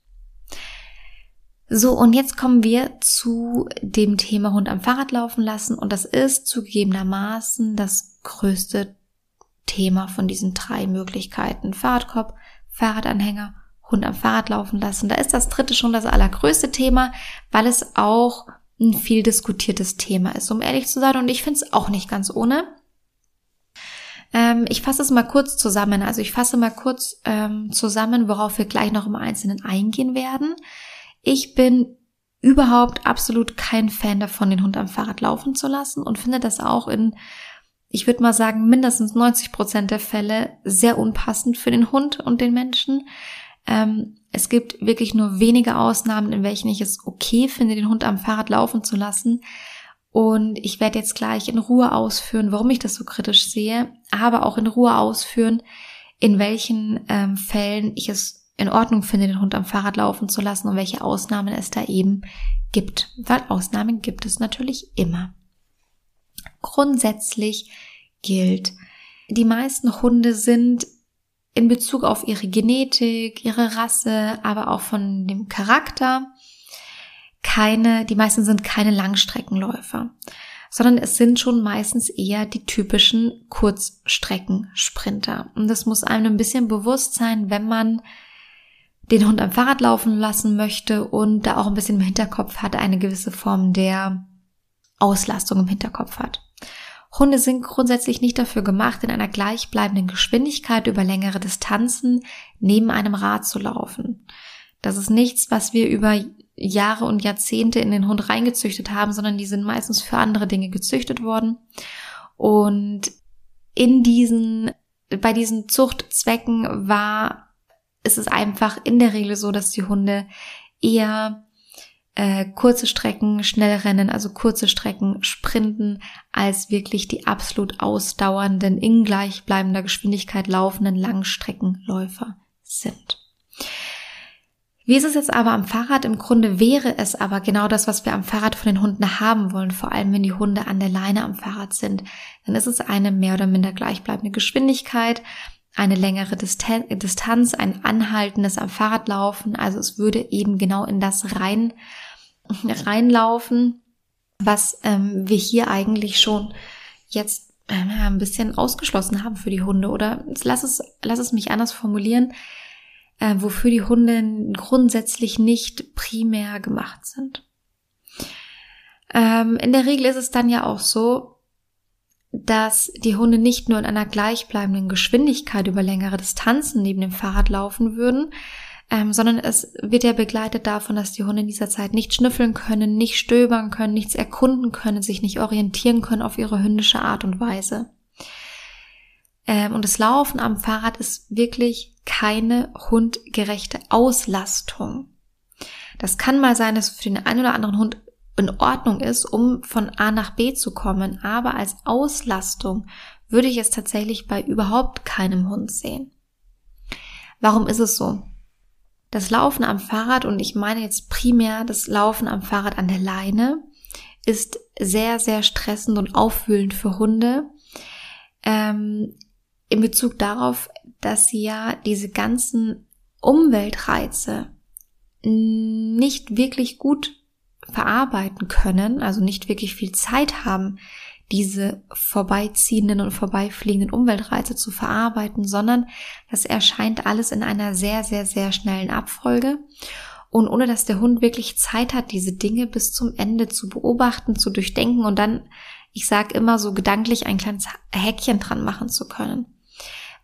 So, und jetzt kommen wir zu dem Thema Hund am Fahrrad laufen lassen. Und das ist zugegebenermaßen das größte Thema von diesen drei Möglichkeiten. Fahrradkorb, Fahrradanhänger, Hund am Fahrrad laufen lassen. Da ist das dritte schon das allergrößte Thema, weil es auch ein viel diskutiertes Thema ist, um ehrlich zu sein. Und ich finde es auch nicht ganz ohne. Ähm, ich fasse es mal kurz zusammen. Also ich fasse mal kurz ähm, zusammen, worauf wir gleich noch im Einzelnen eingehen werden. Ich bin überhaupt absolut kein Fan davon, den Hund am Fahrrad laufen zu lassen und finde das auch in, ich würde mal sagen, mindestens 90 Prozent der Fälle sehr unpassend für den Hund und den Menschen. Ähm, es gibt wirklich nur wenige Ausnahmen, in welchen ich es okay finde, den Hund am Fahrrad laufen zu lassen. Und ich werde jetzt gleich in Ruhe ausführen, warum ich das so kritisch sehe, aber auch in Ruhe ausführen, in welchen ähm, Fällen ich es in Ordnung finde, den Hund am Fahrrad laufen zu lassen und welche Ausnahmen es da eben gibt. Weil Ausnahmen gibt es natürlich immer. Grundsätzlich gilt, die meisten Hunde sind in Bezug auf ihre Genetik, ihre Rasse, aber auch von dem Charakter keine, die meisten sind keine Langstreckenläufer, sondern es sind schon meistens eher die typischen Kurzstreckensprinter. Und das muss einem ein bisschen bewusst sein, wenn man den Hund am Fahrrad laufen lassen möchte und da auch ein bisschen im Hinterkopf hat, eine gewisse Form der Auslastung im Hinterkopf hat. Hunde sind grundsätzlich nicht dafür gemacht, in einer gleichbleibenden Geschwindigkeit über längere Distanzen neben einem Rad zu laufen. Das ist nichts, was wir über Jahre und Jahrzehnte in den Hund reingezüchtet haben, sondern die sind meistens für andere Dinge gezüchtet worden. Und in diesen, bei diesen Zuchtzwecken war, ist es einfach in der Regel so, dass die Hunde eher äh, kurze Strecken schnell rennen, also kurze Strecken sprinten, als wirklich die absolut ausdauernden, in gleichbleibender Geschwindigkeit laufenden Langstreckenläufer sind. Wie ist es jetzt aber am Fahrrad? Im Grunde wäre es aber genau das, was wir am Fahrrad von den Hunden haben wollen, vor allem wenn die Hunde an der Leine am Fahrrad sind. Dann ist es eine mehr oder minder gleichbleibende Geschwindigkeit, eine längere Distanz, ein anhaltendes am Fahrrad laufen. Also es würde eben genau in das rein reinlaufen, was ähm, wir hier eigentlich schon jetzt äh, ein bisschen ausgeschlossen haben für die Hunde. Oder lass es, lass es mich anders formulieren, äh, wofür die Hunde grundsätzlich nicht primär gemacht sind. Ähm, in der Regel ist es dann ja auch so, dass die Hunde nicht nur in einer gleichbleibenden Geschwindigkeit über längere Distanzen neben dem Fahrrad laufen würden, ähm, sondern es wird ja begleitet davon, dass die Hunde in dieser Zeit nicht schnüffeln können, nicht stöbern können, nichts erkunden können, sich nicht orientieren können auf ihre hündische Art und Weise. Ähm, und das Laufen am Fahrrad ist wirklich keine hundgerechte Auslastung. Das kann mal sein, dass für den einen oder anderen Hund in Ordnung ist, um von A nach B zu kommen, aber als Auslastung würde ich es tatsächlich bei überhaupt keinem Hund sehen. Warum ist es so? Das Laufen am Fahrrad, und ich meine jetzt primär das Laufen am Fahrrad an der Leine, ist sehr, sehr stressend und aufwühlend für Hunde. Ähm, in Bezug darauf, dass sie ja diese ganzen Umweltreize nicht wirklich gut verarbeiten können, also nicht wirklich viel Zeit haben, diese vorbeiziehenden und vorbeifliegenden Umweltreize zu verarbeiten, sondern das erscheint alles in einer sehr, sehr, sehr schnellen Abfolge. Und ohne dass der Hund wirklich Zeit hat, diese Dinge bis zum Ende zu beobachten, zu durchdenken und dann, ich sage immer so gedanklich ein kleines Häkchen dran machen zu können.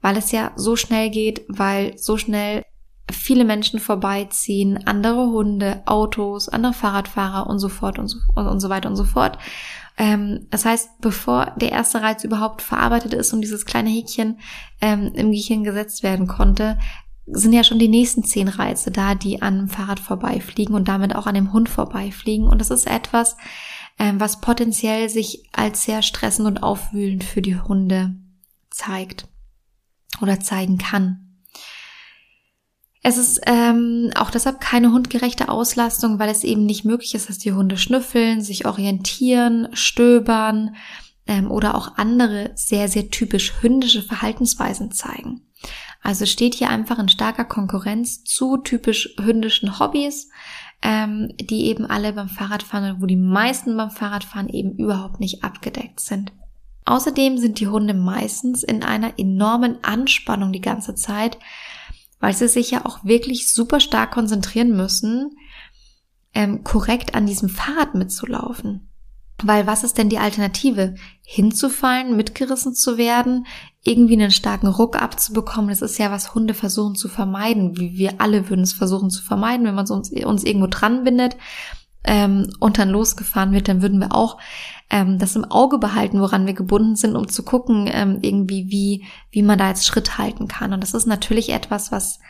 Weil es ja so schnell geht, weil so schnell viele Menschen vorbeiziehen, andere Hunde, Autos, andere Fahrradfahrer und so fort und so, und so weiter und so fort. Ähm, das heißt, bevor der erste Reiz überhaupt verarbeitet ist und dieses kleine Häkchen ähm, im Gehirn gesetzt werden konnte, sind ja schon die nächsten zehn Reize da, die an dem Fahrrad vorbeifliegen und damit auch an dem Hund vorbeifliegen. Und das ist etwas, ähm, was potenziell sich als sehr stressend und aufwühlend für die Hunde zeigt oder zeigen kann. Es ist ähm, auch deshalb keine hundgerechte Auslastung, weil es eben nicht möglich ist, dass die Hunde schnüffeln, sich orientieren, stöbern ähm, oder auch andere sehr, sehr typisch hündische Verhaltensweisen zeigen. Also steht hier einfach in starker Konkurrenz zu typisch hündischen Hobbys, ähm, die eben alle beim Fahrradfahren, wo die meisten beim Fahrradfahren eben überhaupt nicht abgedeckt sind. Außerdem sind die Hunde meistens in einer enormen Anspannung die ganze Zeit, weil sie sich ja auch wirklich super stark konzentrieren müssen, ähm, korrekt an diesem Fahrrad mitzulaufen. Weil was ist denn die Alternative? Hinzufallen, mitgerissen zu werden, irgendwie einen starken Ruck abzubekommen, das ist ja, was Hunde versuchen zu vermeiden. Wie wir alle würden es versuchen zu vermeiden, wenn man uns, uns irgendwo dran bindet ähm, und dann losgefahren wird, dann würden wir auch ähm, das im Auge behalten, woran wir gebunden sind, um zu gucken, ähm, irgendwie, wie, wie man da jetzt Schritt halten kann. Und das ist natürlich etwas, was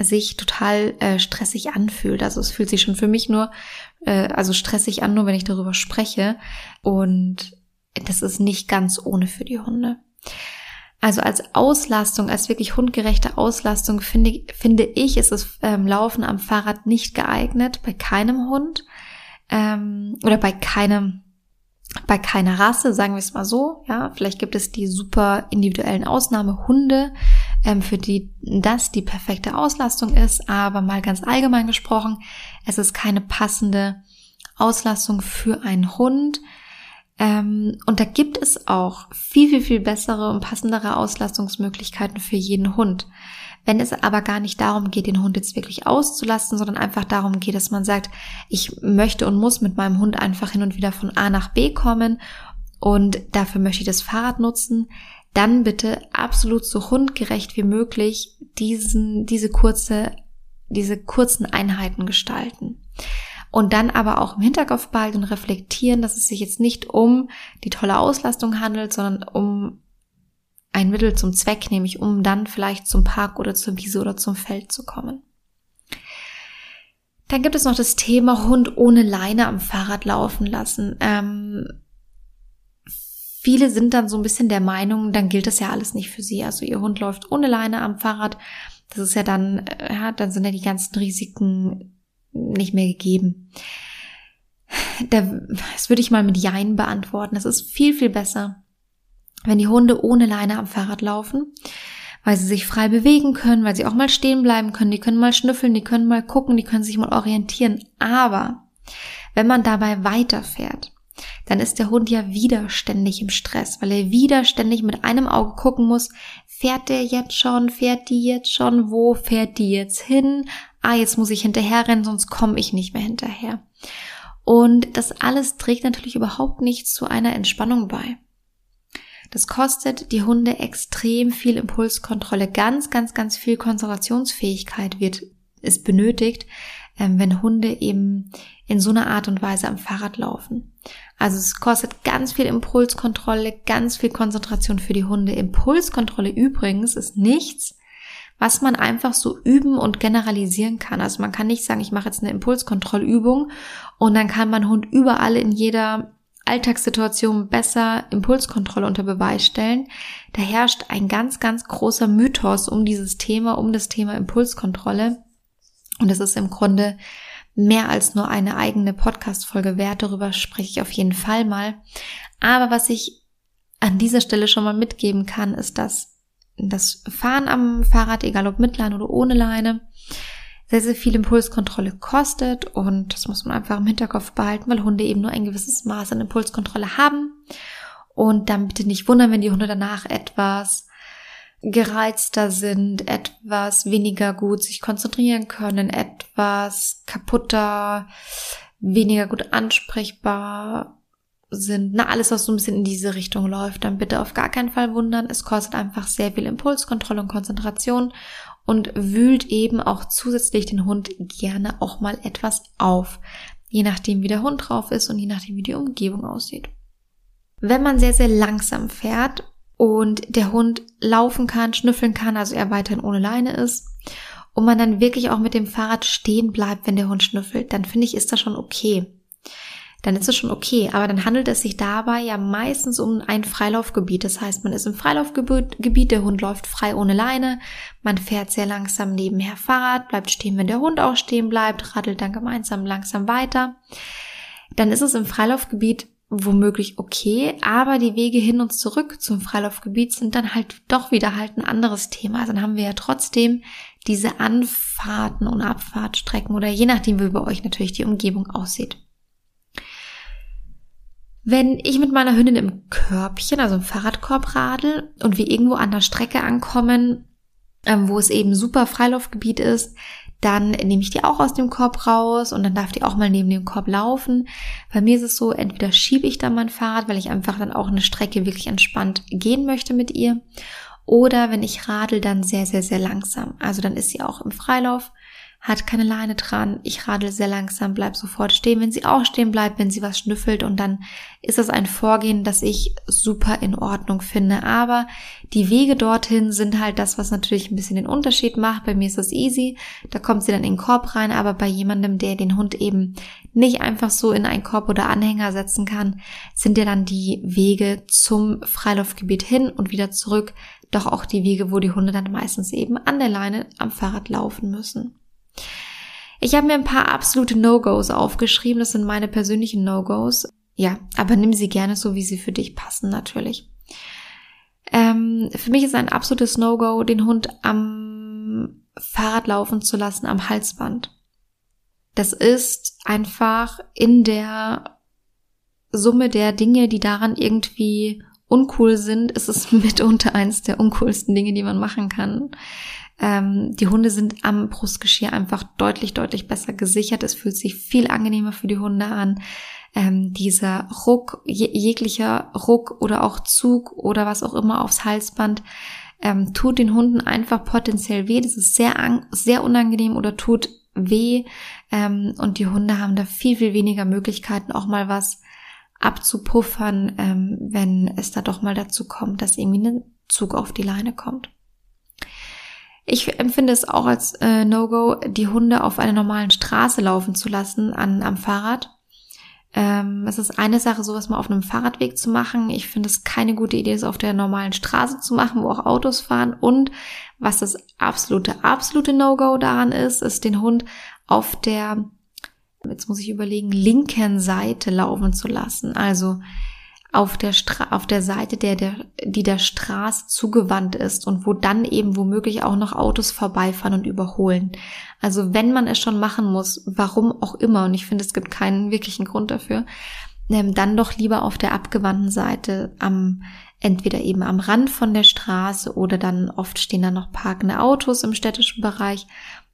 sich total äh, stressig anfühlt. Also es fühlt sich schon für mich nur, äh, also stressig an, nur wenn ich darüber spreche. Und das ist nicht ganz ohne für die Hunde. Also als Auslastung, als wirklich hundgerechte Auslastung finde, finde ich, ist das ähm, Laufen am Fahrrad nicht geeignet bei keinem Hund ähm, oder bei keinem bei keiner Rasse, sagen wir es mal so. Ja, vielleicht gibt es die super individuellen Ausnahmehunde, ähm, für die das die perfekte Auslastung ist. Aber mal ganz allgemein gesprochen, es ist keine passende Auslastung für einen Hund. Ähm, und da gibt es auch viel, viel, viel bessere und passendere Auslastungsmöglichkeiten für jeden Hund. Wenn es aber gar nicht darum geht, den Hund jetzt wirklich auszulasten, sondern einfach darum geht, dass man sagt, ich möchte und muss mit meinem Hund einfach hin und wieder von A nach B kommen und dafür möchte ich das Fahrrad nutzen, dann bitte absolut so hundgerecht wie möglich diesen, diese kurze, diese kurzen Einheiten gestalten. Und dann aber auch im Hinterkopf behalten und reflektieren, dass es sich jetzt nicht um die tolle Auslastung handelt, sondern um ein Mittel zum Zweck, nämlich um dann vielleicht zum Park oder zur Wiese oder zum Feld zu kommen. Dann gibt es noch das Thema Hund ohne Leine am Fahrrad laufen lassen. Ähm, viele sind dann so ein bisschen der Meinung, dann gilt das ja alles nicht für sie. Also ihr Hund läuft ohne Leine am Fahrrad. Das ist ja dann, äh, ja, dann sind ja die ganzen Risiken nicht mehr gegeben. das würde ich mal mit Jein beantworten. Es ist viel, viel besser, wenn die Hunde ohne Leine am Fahrrad laufen, weil sie sich frei bewegen können, weil sie auch mal stehen bleiben können, die können mal schnüffeln, die können mal gucken, die können sich mal orientieren. Aber wenn man dabei weiterfährt, dann ist der Hund ja wieder ständig im Stress, weil er wieder ständig mit einem Auge gucken muss, fährt der jetzt schon, fährt die jetzt schon, wo fährt die jetzt hin? Ah, jetzt muss ich hinterherrennen, sonst komme ich nicht mehr hinterher. Und das alles trägt natürlich überhaupt nichts zu einer Entspannung bei. Das kostet die Hunde extrem viel Impulskontrolle, ganz, ganz, ganz viel Konzentrationsfähigkeit wird, ist benötigt, ähm, wenn Hunde eben in so einer Art und Weise am Fahrrad laufen. Also es kostet ganz viel Impulskontrolle, ganz viel Konzentration für die Hunde. Impulskontrolle übrigens ist nichts, was man einfach so üben und generalisieren kann. Also man kann nicht sagen, ich mache jetzt eine Impulskontrollübung und dann kann mein Hund überall in jeder Alltagssituation besser Impulskontrolle unter Beweis stellen. Da herrscht ein ganz, ganz großer Mythos um dieses Thema, um das Thema Impulskontrolle. Und es ist im Grunde mehr als nur eine eigene Podcast-Folge wert. Darüber spreche ich auf jeden Fall mal. Aber was ich an dieser Stelle schon mal mitgeben kann, ist, dass das Fahren am Fahrrad, egal ob mit Leine oder ohne Leine, sehr, sehr viel Impulskontrolle kostet und das muss man einfach im Hinterkopf behalten, weil Hunde eben nur ein gewisses Maß an Impulskontrolle haben. Und dann bitte nicht wundern, wenn die Hunde danach etwas gereizter sind, etwas weniger gut sich konzentrieren können, etwas kaputter, weniger gut ansprechbar sind. Na, alles, was so ein bisschen in diese Richtung läuft, dann bitte auf gar keinen Fall wundern. Es kostet einfach sehr viel Impulskontrolle und Konzentration und wühlt eben auch zusätzlich den Hund gerne auch mal etwas auf. Je nachdem, wie der Hund drauf ist und je nachdem, wie die Umgebung aussieht. Wenn man sehr, sehr langsam fährt und der Hund laufen kann, schnüffeln kann, also er weiterhin ohne Leine ist und man dann wirklich auch mit dem Fahrrad stehen bleibt, wenn der Hund schnüffelt, dann finde ich, ist das schon okay. Dann ist es schon okay, aber dann handelt es sich dabei ja meistens um ein Freilaufgebiet. Das heißt, man ist im Freilaufgebiet, der Hund läuft frei ohne Leine, man fährt sehr langsam nebenher Fahrrad, bleibt stehen, wenn der Hund auch stehen bleibt, radelt dann gemeinsam langsam weiter. Dann ist es im Freilaufgebiet womöglich okay, aber die Wege hin und zurück zum Freilaufgebiet sind dann halt doch wieder halt ein anderes Thema. Also dann haben wir ja trotzdem diese Anfahrten und Abfahrtstrecken oder je nachdem, wie bei euch natürlich die Umgebung aussieht. Wenn ich mit meiner Hündin im Körbchen, also im Fahrradkorb radel und wir irgendwo an der Strecke ankommen, ähm, wo es eben super Freilaufgebiet ist, dann nehme ich die auch aus dem Korb raus und dann darf die auch mal neben dem Korb laufen. Bei mir ist es so, entweder schiebe ich dann mein Fahrrad, weil ich einfach dann auch eine Strecke wirklich entspannt gehen möchte mit ihr. Oder wenn ich radel, dann sehr, sehr, sehr langsam. Also dann ist sie auch im Freilauf hat keine Leine dran, ich radel sehr langsam, bleib sofort stehen, wenn sie auch stehen bleibt, wenn sie was schnüffelt und dann ist das ein Vorgehen, das ich super in Ordnung finde. Aber die Wege dorthin sind halt das, was natürlich ein bisschen den Unterschied macht. Bei mir ist das easy, da kommt sie dann in den Korb rein, aber bei jemandem, der den Hund eben nicht einfach so in einen Korb oder Anhänger setzen kann, sind ja dann die Wege zum Freilaufgebiet hin und wieder zurück doch auch die Wege, wo die Hunde dann meistens eben an der Leine am Fahrrad laufen müssen. Ich habe mir ein paar absolute No-Gos aufgeschrieben. Das sind meine persönlichen No-Gos. Ja, aber nimm sie gerne so, wie sie für dich passen, natürlich. Ähm, für mich ist ein absolutes No-Go, den Hund am Fahrrad laufen zu lassen, am Halsband. Das ist einfach in der Summe der Dinge, die daran irgendwie uncool sind, ist es mitunter eins der uncoolsten Dinge, die man machen kann. Ähm, die Hunde sind am Brustgeschirr einfach deutlich, deutlich besser gesichert. Es fühlt sich viel angenehmer für die Hunde an. Ähm, dieser Ruck, jeglicher Ruck oder auch Zug oder was auch immer aufs Halsband, ähm, tut den Hunden einfach potenziell weh. Das ist sehr, sehr unangenehm oder tut weh. Ähm, und die Hunde haben da viel, viel weniger Möglichkeiten, auch mal was abzupuffern, ähm, wenn es da doch mal dazu kommt, dass irgendwie ein Zug auf die Leine kommt. Ich empfinde es auch als äh, No-Go, die Hunde auf einer normalen Straße laufen zu lassen an, am Fahrrad. Ähm, es ist eine Sache, sowas mal auf einem Fahrradweg zu machen. Ich finde es keine gute Idee, es auf der normalen Straße zu machen, wo auch Autos fahren. Und was das absolute, absolute No-Go daran ist, ist den Hund auf der jetzt muss ich überlegen, linken Seite laufen zu lassen. Also auf der Stra auf der Seite, der, der, die der Straße zugewandt ist und wo dann eben womöglich auch noch Autos vorbeifahren und überholen. Also wenn man es schon machen muss, warum auch immer, und ich finde, es gibt keinen wirklichen Grund dafür, ähm, dann doch lieber auf der abgewandten Seite am, entweder eben am Rand von der Straße oder dann oft stehen da noch parkende Autos im städtischen Bereich.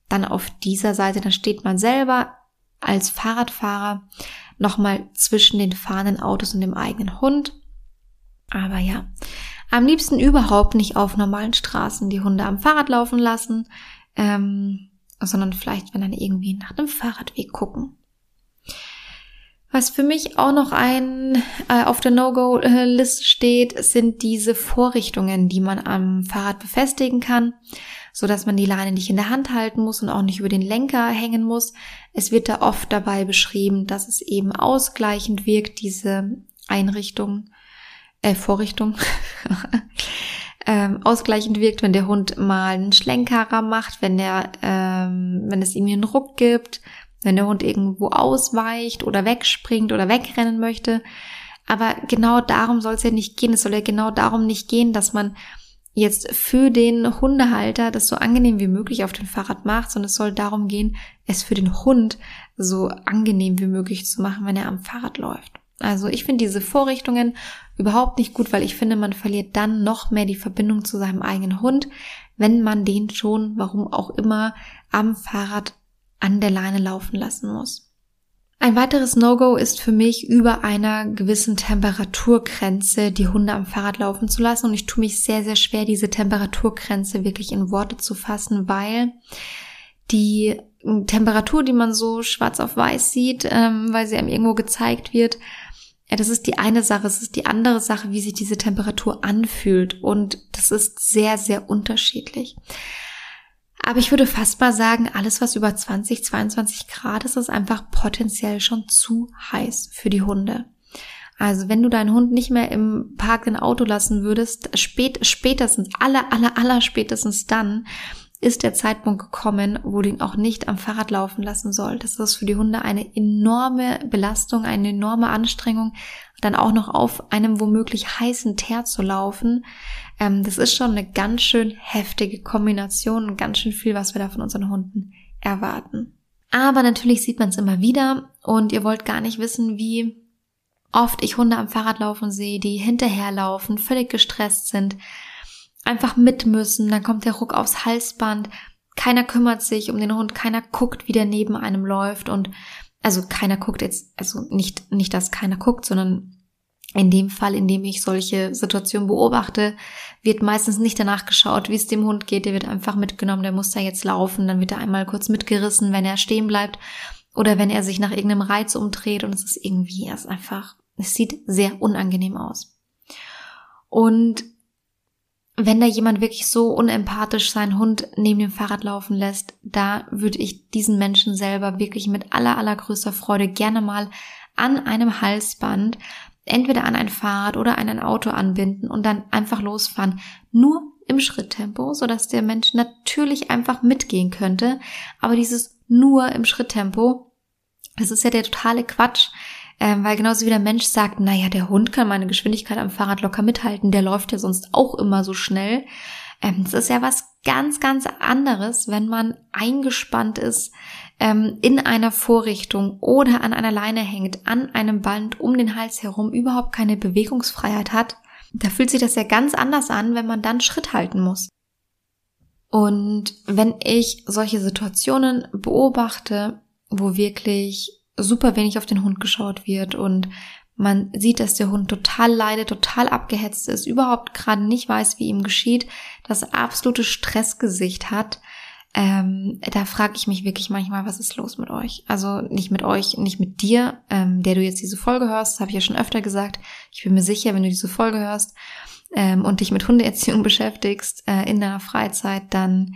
Dann auf dieser Seite, dann steht man selber als Fahrradfahrer nochmal zwischen den fahrenden Autos und dem eigenen Hund. Aber ja, am liebsten überhaupt nicht auf normalen Straßen die Hunde am Fahrrad laufen lassen, ähm, sondern vielleicht, wenn dann irgendwie nach einem Fahrradweg gucken. Was für mich auch noch ein äh, auf der No-Go-Liste steht, sind diese Vorrichtungen, die man am Fahrrad befestigen kann so dass man die Leine nicht in der Hand halten muss und auch nicht über den Lenker hängen muss. Es wird da oft dabei beschrieben, dass es eben ausgleichend wirkt, diese Einrichtung, äh, Vorrichtung. ähm, ausgleichend wirkt, wenn der Hund mal einen Schlenkerer macht, wenn der, ähm, wenn es irgendwie einen Ruck gibt, wenn der Hund irgendwo ausweicht oder wegspringt oder wegrennen möchte. Aber genau darum soll es ja nicht gehen. Es soll ja genau darum nicht gehen, dass man jetzt für den Hundehalter das so angenehm wie möglich auf dem Fahrrad macht, sondern es soll darum gehen, es für den Hund so angenehm wie möglich zu machen, wenn er am Fahrrad läuft. Also ich finde diese Vorrichtungen überhaupt nicht gut, weil ich finde, man verliert dann noch mehr die Verbindung zu seinem eigenen Hund, wenn man den schon, warum auch immer, am Fahrrad an der Leine laufen lassen muss. Ein weiteres No-Go ist für mich, über einer gewissen Temperaturgrenze die Hunde am Fahrrad laufen zu lassen. Und ich tue mich sehr, sehr schwer, diese Temperaturgrenze wirklich in Worte zu fassen, weil die Temperatur, die man so schwarz auf weiß sieht, ähm, weil sie einem irgendwo gezeigt wird, ja, das ist die eine Sache. Es ist die andere Sache, wie sich diese Temperatur anfühlt. Und das ist sehr, sehr unterschiedlich. Aber ich würde fast mal sagen, alles, was über 20, 22 Grad ist, ist einfach potenziell schon zu heiß für die Hunde. Also wenn du deinen Hund nicht mehr im Park ein Auto lassen würdest, spät, spätestens, aller, aller, aller spätestens dann, ist der Zeitpunkt gekommen, wo du ihn auch nicht am Fahrrad laufen lassen solltest. Das ist für die Hunde eine enorme Belastung, eine enorme Anstrengung, dann auch noch auf einem womöglich heißen Teer zu laufen. Ähm, das ist schon eine ganz schön heftige Kombination und ganz schön viel, was wir da von unseren Hunden erwarten. Aber natürlich sieht man es immer wieder und ihr wollt gar nicht wissen, wie oft ich Hunde am Fahrrad laufen sehe, die hinterherlaufen, völlig gestresst sind, einfach mit müssen, dann kommt der Ruck aufs Halsband, keiner kümmert sich um den Hund, keiner guckt, wie der neben einem läuft und also keiner guckt jetzt, also nicht, nicht, dass keiner guckt, sondern in dem Fall, in dem ich solche Situationen beobachte, wird meistens nicht danach geschaut, wie es dem Hund geht. Der wird einfach mitgenommen, der muss da jetzt laufen, dann wird er einmal kurz mitgerissen, wenn er stehen bleibt oder wenn er sich nach irgendeinem Reiz umdreht und es ist irgendwie, es ist einfach, es sieht sehr unangenehm aus. Und wenn da jemand wirklich so unempathisch seinen Hund neben dem Fahrrad laufen lässt, da würde ich diesen Menschen selber wirklich mit aller, allergrößter Freude gerne mal an einem Halsband entweder an ein Fahrrad oder an ein Auto anbinden und dann einfach losfahren. Nur im Schritttempo, so dass der Mensch natürlich einfach mitgehen könnte. Aber dieses nur im Schritttempo, das ist ja der totale Quatsch. Ähm, weil genauso wie der Mensch sagt, naja, der Hund kann meine Geschwindigkeit am Fahrrad locker mithalten, der läuft ja sonst auch immer so schnell. Ähm, ist ja was ganz, ganz anderes, wenn man eingespannt ist ähm, in einer Vorrichtung oder an einer Leine hängt, an einem Band um den Hals herum, überhaupt keine Bewegungsfreiheit hat. Da fühlt sich das ja ganz anders an, wenn man dann Schritt halten muss. Und wenn ich solche Situationen beobachte, wo wirklich super wenig auf den Hund geschaut wird und man sieht, dass der Hund total leidet, total abgehetzt ist, überhaupt gerade nicht weiß, wie ihm geschieht, das absolute Stressgesicht hat, ähm, da frage ich mich wirklich manchmal, was ist los mit euch? Also nicht mit euch, nicht mit dir, ähm, der du jetzt diese Folge hörst, habe ich ja schon öfter gesagt. Ich bin mir sicher, wenn du diese Folge hörst ähm, und dich mit Hundeerziehung beschäftigst äh, in deiner Freizeit, dann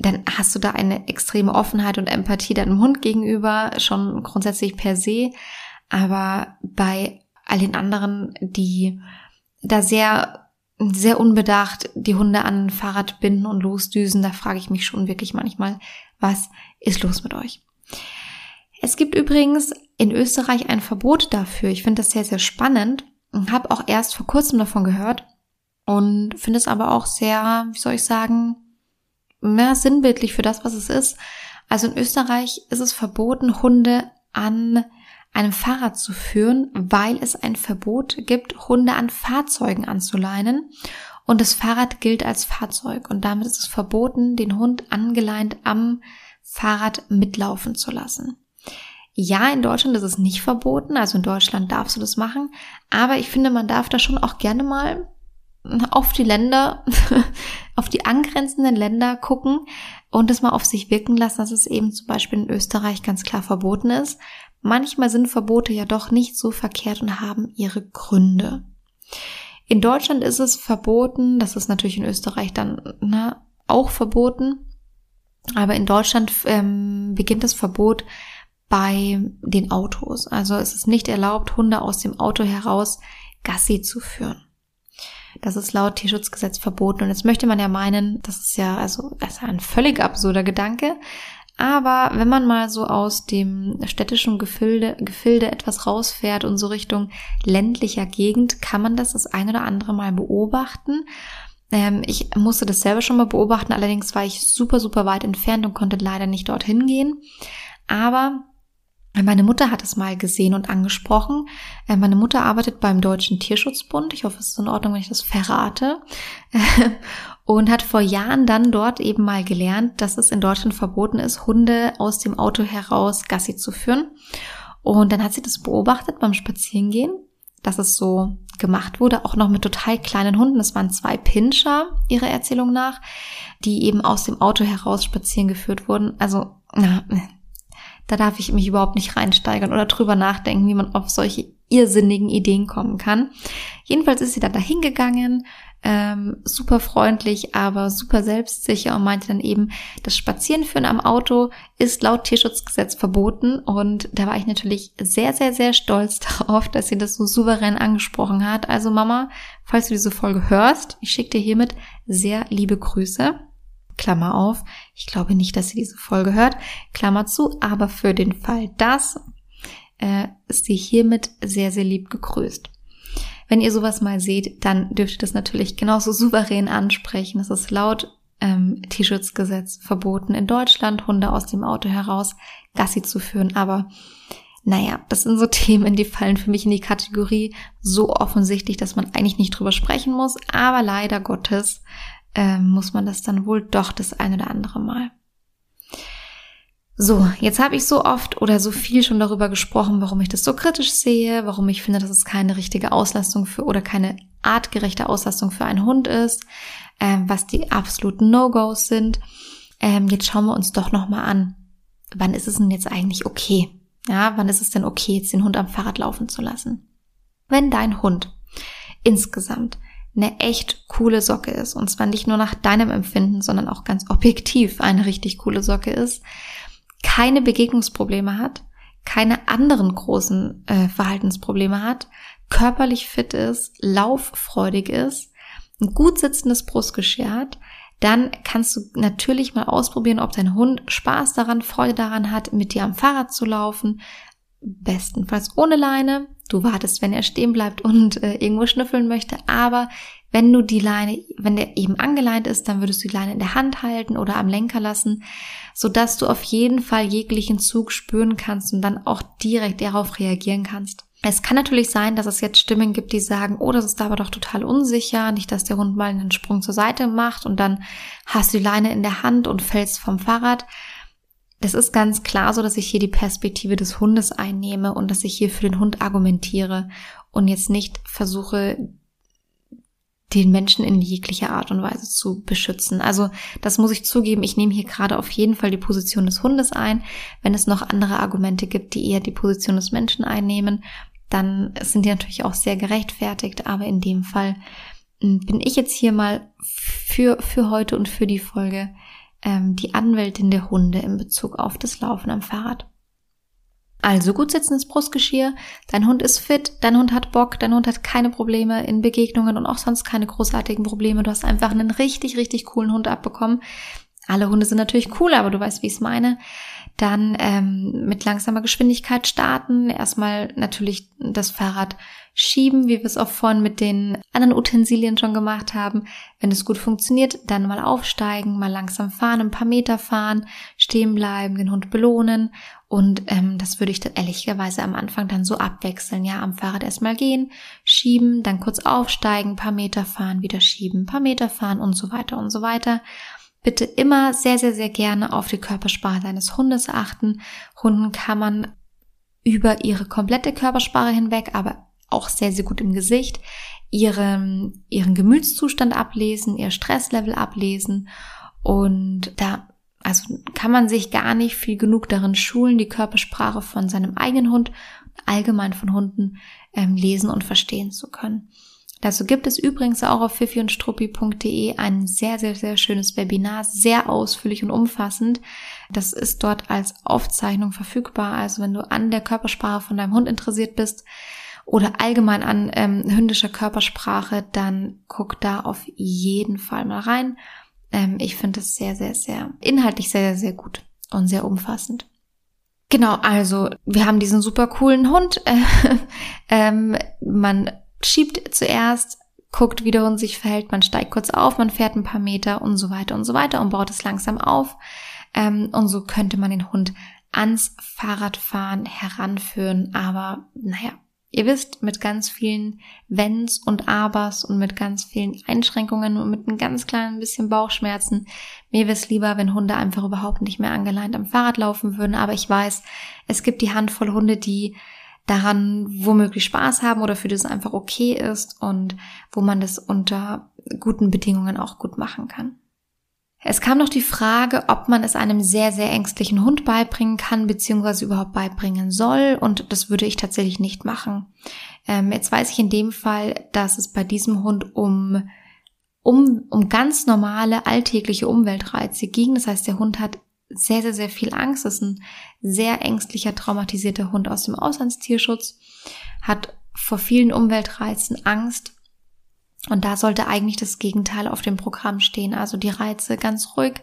dann hast du da eine extreme Offenheit und Empathie deinem Hund gegenüber, schon grundsätzlich per se. Aber bei all den anderen, die da sehr sehr unbedacht die Hunde an ein Fahrrad binden und losdüsen, da frage ich mich schon wirklich manchmal, was ist los mit euch? Es gibt übrigens in Österreich ein Verbot dafür. Ich finde das sehr, sehr spannend und habe auch erst vor kurzem davon gehört und finde es aber auch sehr, wie soll ich sagen, mehr sinnbildlich für das, was es ist. Also in Österreich ist es verboten, Hunde an einem Fahrrad zu führen, weil es ein Verbot gibt, Hunde an Fahrzeugen anzuleinen. Und das Fahrrad gilt als Fahrzeug und damit ist es verboten, den Hund angeleint am Fahrrad mitlaufen zu lassen. Ja, in Deutschland ist es nicht verboten, also in Deutschland darfst du das machen, aber ich finde, man darf da schon auch gerne mal auf die Länder, auf die angrenzenden Länder gucken und das mal auf sich wirken lassen, dass es eben zum Beispiel in Österreich ganz klar verboten ist. Manchmal sind Verbote ja doch nicht so verkehrt und haben ihre Gründe. In Deutschland ist es verboten, das ist natürlich in Österreich dann ne, auch verboten, aber in Deutschland ähm, beginnt das Verbot bei den Autos. Also es ist nicht erlaubt, Hunde aus dem Auto heraus Gassi zu führen. Das ist laut Tierschutzgesetz verboten. Und jetzt möchte man ja meinen, das ist ja also das ist ein völlig absurder Gedanke. Aber wenn man mal so aus dem städtischen Gefilde, Gefilde etwas rausfährt und so Richtung ländlicher Gegend, kann man das das ein oder andere Mal beobachten. Ähm, ich musste das selber schon mal beobachten, allerdings war ich super, super weit entfernt und konnte leider nicht dorthin gehen. Aber meine Mutter hat es mal gesehen und angesprochen. Äh, meine Mutter arbeitet beim Deutschen Tierschutzbund. Ich hoffe, es ist in Ordnung, wenn ich das verrate. und hat vor Jahren dann dort eben mal gelernt, dass es in Deutschland verboten ist, Hunde aus dem Auto heraus Gassi zu führen. Und dann hat sie das beobachtet beim Spazierengehen, dass es so gemacht wurde, auch noch mit total kleinen Hunden. Es waren zwei Pinscher, ihrer Erzählung nach, die eben aus dem Auto heraus spazieren geführt wurden. Also, na, da darf ich mich überhaupt nicht reinsteigern oder drüber nachdenken, wie man auf solche irrsinnigen Ideen kommen kann. Jedenfalls ist sie dann dahin gegangen, ähm, super freundlich, aber super selbstsicher und meinte dann eben, das Spazierenführen am Auto ist laut Tierschutzgesetz verboten und da war ich natürlich sehr, sehr, sehr stolz darauf, dass sie das so souverän angesprochen hat. Also Mama, falls du diese Folge hörst, ich schicke dir hiermit sehr liebe Grüße. Klammer auf, ich glaube nicht, dass sie diese Folge hört, Klammer zu, aber für den Fall das äh, ist sie hiermit sehr, sehr lieb gegrüßt. Wenn ihr sowas mal seht, dann dürft ihr das natürlich genauso souverän ansprechen. Es ist laut ähm, Tierschutzgesetz verboten, in Deutschland Hunde aus dem Auto heraus Gassi zu führen. Aber naja, das sind so Themen, die fallen für mich in die Kategorie so offensichtlich, dass man eigentlich nicht drüber sprechen muss. Aber leider Gottes äh, muss man das dann wohl doch das eine oder andere Mal. So, jetzt habe ich so oft oder so viel schon darüber gesprochen, warum ich das so kritisch sehe, warum ich finde, dass es keine richtige Auslastung für oder keine artgerechte Auslastung für einen Hund ist, ähm, was die absoluten No-Gos sind. Ähm, jetzt schauen wir uns doch nochmal an, wann ist es denn jetzt eigentlich okay? Ja, wann ist es denn okay, jetzt den Hund am Fahrrad laufen zu lassen? Wenn dein Hund insgesamt eine echt coole Socke ist, und zwar nicht nur nach deinem Empfinden, sondern auch ganz objektiv eine richtig coole Socke ist, keine Begegnungsprobleme hat, keine anderen großen äh, Verhaltensprobleme hat, körperlich fit ist, lauffreudig ist, ein gut sitzendes Brustgeschirr hat, dann kannst du natürlich mal ausprobieren, ob dein Hund Spaß daran, Freude daran hat, mit dir am Fahrrad zu laufen. Bestenfalls ohne Leine. Du wartest, wenn er stehen bleibt und äh, irgendwo schnüffeln möchte. Aber wenn du die Leine, wenn der eben angeleint ist, dann würdest du die Leine in der Hand halten oder am Lenker lassen, sodass du auf jeden Fall jeglichen Zug spüren kannst und dann auch direkt darauf reagieren kannst. Es kann natürlich sein, dass es jetzt Stimmen gibt, die sagen, oh, das ist aber doch total unsicher, nicht, dass der Hund mal einen Sprung zur Seite macht und dann hast du die Leine in der Hand und fällst vom Fahrrad. Das ist ganz klar so, dass ich hier die Perspektive des Hundes einnehme und dass ich hier für den Hund argumentiere und jetzt nicht versuche, den Menschen in jeglicher Art und Weise zu beschützen. Also das muss ich zugeben, ich nehme hier gerade auf jeden Fall die Position des Hundes ein. Wenn es noch andere Argumente gibt, die eher die Position des Menschen einnehmen, dann sind die natürlich auch sehr gerechtfertigt. Aber in dem Fall hm, bin ich jetzt hier mal für, für heute und für die Folge ähm, die Anwältin der Hunde in Bezug auf das Laufen am Fahrrad. Also gut sitzendes Brustgeschirr, dein Hund ist fit, dein Hund hat Bock, dein Hund hat keine Probleme in Begegnungen und auch sonst keine großartigen Probleme. Du hast einfach einen richtig, richtig coolen Hund abbekommen. Alle Hunde sind natürlich cool, aber du weißt, wie ich es meine. Dann ähm, mit langsamer Geschwindigkeit starten. Erstmal natürlich das Fahrrad schieben, wie wir es auch vorhin mit den anderen Utensilien schon gemacht haben. Wenn es gut funktioniert, dann mal aufsteigen, mal langsam fahren, ein paar Meter fahren, stehen bleiben, den Hund belohnen. Und ähm, das würde ich dann ehrlicherweise am Anfang dann so abwechseln. Ja, am Fahrrad erstmal gehen, schieben, dann kurz aufsteigen, paar Meter fahren, wieder schieben, paar Meter fahren und so weiter und so weiter. Bitte immer sehr, sehr, sehr gerne auf die Körpersprache deines Hundes achten. Hunden kann man über ihre komplette Körpersprache hinweg, aber auch sehr, sehr gut im Gesicht, ihren, ihren Gemütszustand ablesen, ihr Stresslevel ablesen und da also kann man sich gar nicht viel genug darin schulen, die Körpersprache von seinem eigenen Hund, allgemein von Hunden, ähm, lesen und verstehen zu können. Dazu gibt es übrigens auch auf fifiundstruppi.de ein sehr, sehr, sehr schönes Webinar, sehr ausführlich und umfassend. Das ist dort als Aufzeichnung verfügbar. Also wenn du an der Körpersprache von deinem Hund interessiert bist, oder allgemein an ähm, hündischer Körpersprache, dann guck da auf jeden Fall mal rein. Ähm, ich finde es sehr, sehr, sehr inhaltlich sehr, sehr, sehr gut und sehr umfassend. Genau, also wir haben diesen super coolen Hund. ähm, man schiebt zuerst, guckt, wie der Hund sich verhält, man steigt kurz auf, man fährt ein paar Meter und so weiter und so weiter und baut es langsam auf. Ähm, und so könnte man den Hund ans Fahrradfahren heranführen. Aber naja, Ihr wisst, mit ganz vielen Wenns und Abers und mit ganz vielen Einschränkungen und mit einem ganz kleinen bisschen Bauchschmerzen. Mir wäre es lieber, wenn Hunde einfach überhaupt nicht mehr angeleint am Fahrrad laufen würden. Aber ich weiß, es gibt die Handvoll Hunde, die daran womöglich Spaß haben oder für das einfach okay ist und wo man das unter guten Bedingungen auch gut machen kann. Es kam noch die Frage, ob man es einem sehr, sehr ängstlichen Hund beibringen kann, beziehungsweise überhaupt beibringen soll. Und das würde ich tatsächlich nicht machen. Ähm, jetzt weiß ich in dem Fall, dass es bei diesem Hund um, um, um ganz normale alltägliche Umweltreize ging. Das heißt, der Hund hat sehr, sehr, sehr viel Angst. Das ist ein sehr ängstlicher, traumatisierter Hund aus dem Auslandstierschutz, hat vor vielen Umweltreizen Angst und da sollte eigentlich das Gegenteil auf dem Programm stehen, also die Reize ganz ruhig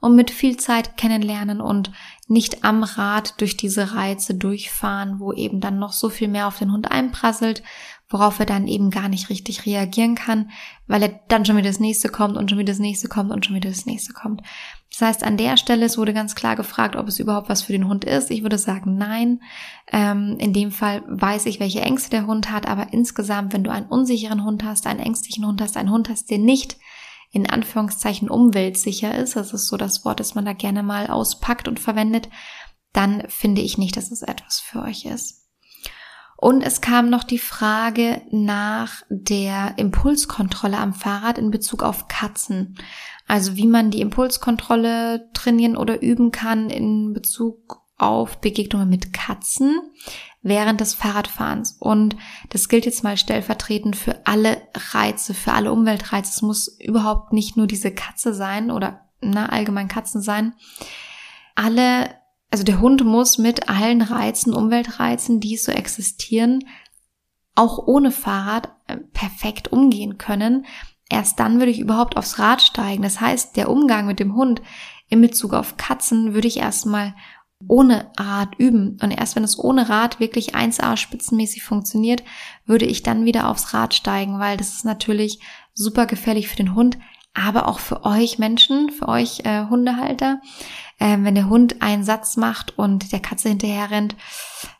und mit viel Zeit kennenlernen und nicht am Rad durch diese Reize durchfahren, wo eben dann noch so viel mehr auf den Hund einprasselt, worauf er dann eben gar nicht richtig reagieren kann, weil er dann schon wieder das nächste kommt und schon wieder das nächste kommt und schon wieder das nächste kommt. Das heißt, an der Stelle, es wurde ganz klar gefragt, ob es überhaupt was für den Hund ist. Ich würde sagen, nein. Ähm, in dem Fall weiß ich, welche Ängste der Hund hat, aber insgesamt, wenn du einen unsicheren Hund hast, einen ängstlichen Hund hast, einen Hund hast, der nicht in Anführungszeichen umweltsicher ist, das ist so das Wort, das man da gerne mal auspackt und verwendet, dann finde ich nicht, dass es etwas für euch ist. Und es kam noch die Frage nach der Impulskontrolle am Fahrrad in Bezug auf Katzen. Also wie man die Impulskontrolle trainieren oder üben kann in Bezug auf Begegnungen mit Katzen während des Fahrradfahrens. Und das gilt jetzt mal stellvertretend für alle Reize, für alle Umweltreize. Es muss überhaupt nicht nur diese Katze sein oder na, allgemein Katzen sein. Alle also der Hund muss mit allen Reizen, Umweltreizen, die so existieren, auch ohne Fahrrad äh, perfekt umgehen können. Erst dann würde ich überhaupt aufs Rad steigen. Das heißt, der Umgang mit dem Hund in Bezug auf Katzen würde ich erstmal ohne Rad üben. Und erst wenn es ohne Rad wirklich 1A spitzenmäßig funktioniert, würde ich dann wieder aufs Rad steigen, weil das ist natürlich super gefährlich für den Hund, aber auch für euch Menschen, für euch äh, Hundehalter ähm, wenn der Hund einen Satz macht und der Katze hinterher rennt,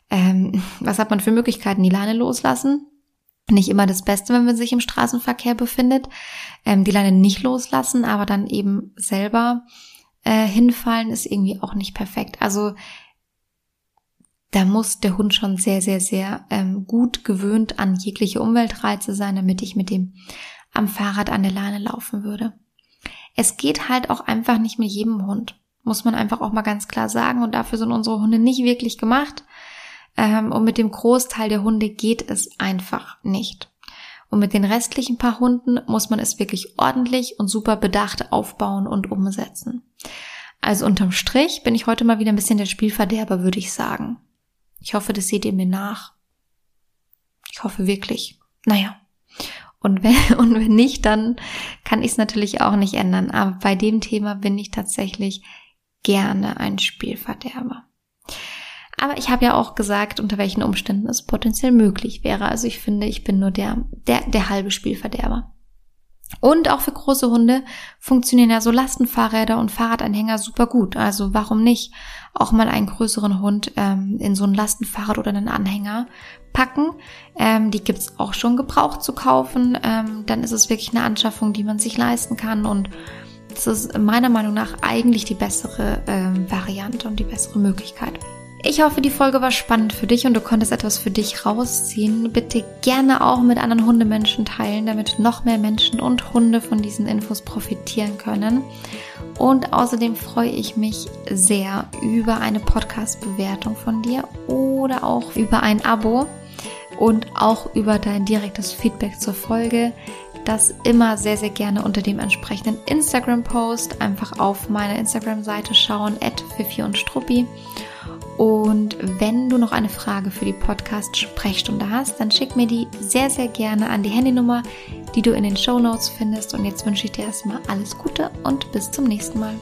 ähm, was hat man für Möglichkeiten? Die Leine loslassen. Nicht immer das Beste, wenn man sich im Straßenverkehr befindet. Ähm, die Leine nicht loslassen, aber dann eben selber äh, hinfallen, ist irgendwie auch nicht perfekt. Also da muss der Hund schon sehr, sehr, sehr ähm, gut gewöhnt an jegliche Umweltreize sein, damit ich mit dem am Fahrrad an der Leine laufen würde. Es geht halt auch einfach nicht mit jedem Hund. Muss man einfach auch mal ganz klar sagen. Und dafür sind unsere Hunde nicht wirklich gemacht. Ähm, und mit dem Großteil der Hunde geht es einfach nicht. Und mit den restlichen paar Hunden muss man es wirklich ordentlich und super bedacht aufbauen und umsetzen. Also unterm Strich bin ich heute mal wieder ein bisschen der Spielverderber, würde ich sagen. Ich hoffe, das seht ihr mir nach. Ich hoffe wirklich. Naja. Und wenn, und wenn nicht, dann kann ich es natürlich auch nicht ändern. Aber bei dem Thema bin ich tatsächlich gerne ein Spielverderber. Aber ich habe ja auch gesagt, unter welchen Umständen es potenziell möglich wäre. Also ich finde, ich bin nur der, der, der halbe Spielverderber. Und auch für große Hunde funktionieren ja so Lastenfahrräder und Fahrradanhänger super gut. Also warum nicht auch mal einen größeren Hund ähm, in so ein Lastenfahrrad oder einen Anhänger packen? Ähm, die gibt's auch schon gebraucht zu kaufen. Ähm, dann ist es wirklich eine Anschaffung, die man sich leisten kann und das ist meiner Meinung nach eigentlich die bessere ähm, Variante und die bessere Möglichkeit. Ich hoffe, die Folge war spannend für dich und du konntest etwas für dich rausziehen. Bitte gerne auch mit anderen Hundemenschen teilen, damit noch mehr Menschen und Hunde von diesen Infos profitieren können. Und außerdem freue ich mich sehr über eine Podcast-Bewertung von dir oder auch über ein Abo und auch über dein direktes Feedback zur Folge das immer sehr, sehr gerne unter dem entsprechenden Instagram-Post. Einfach auf meine Instagram-Seite schauen, at Fifi und Struppi. Und wenn du noch eine Frage für die Podcast-Sprechstunde hast, dann schick mir die sehr, sehr gerne an die Handynummer, die du in den Show Notes findest. Und jetzt wünsche ich dir erstmal alles Gute und bis zum nächsten Mal.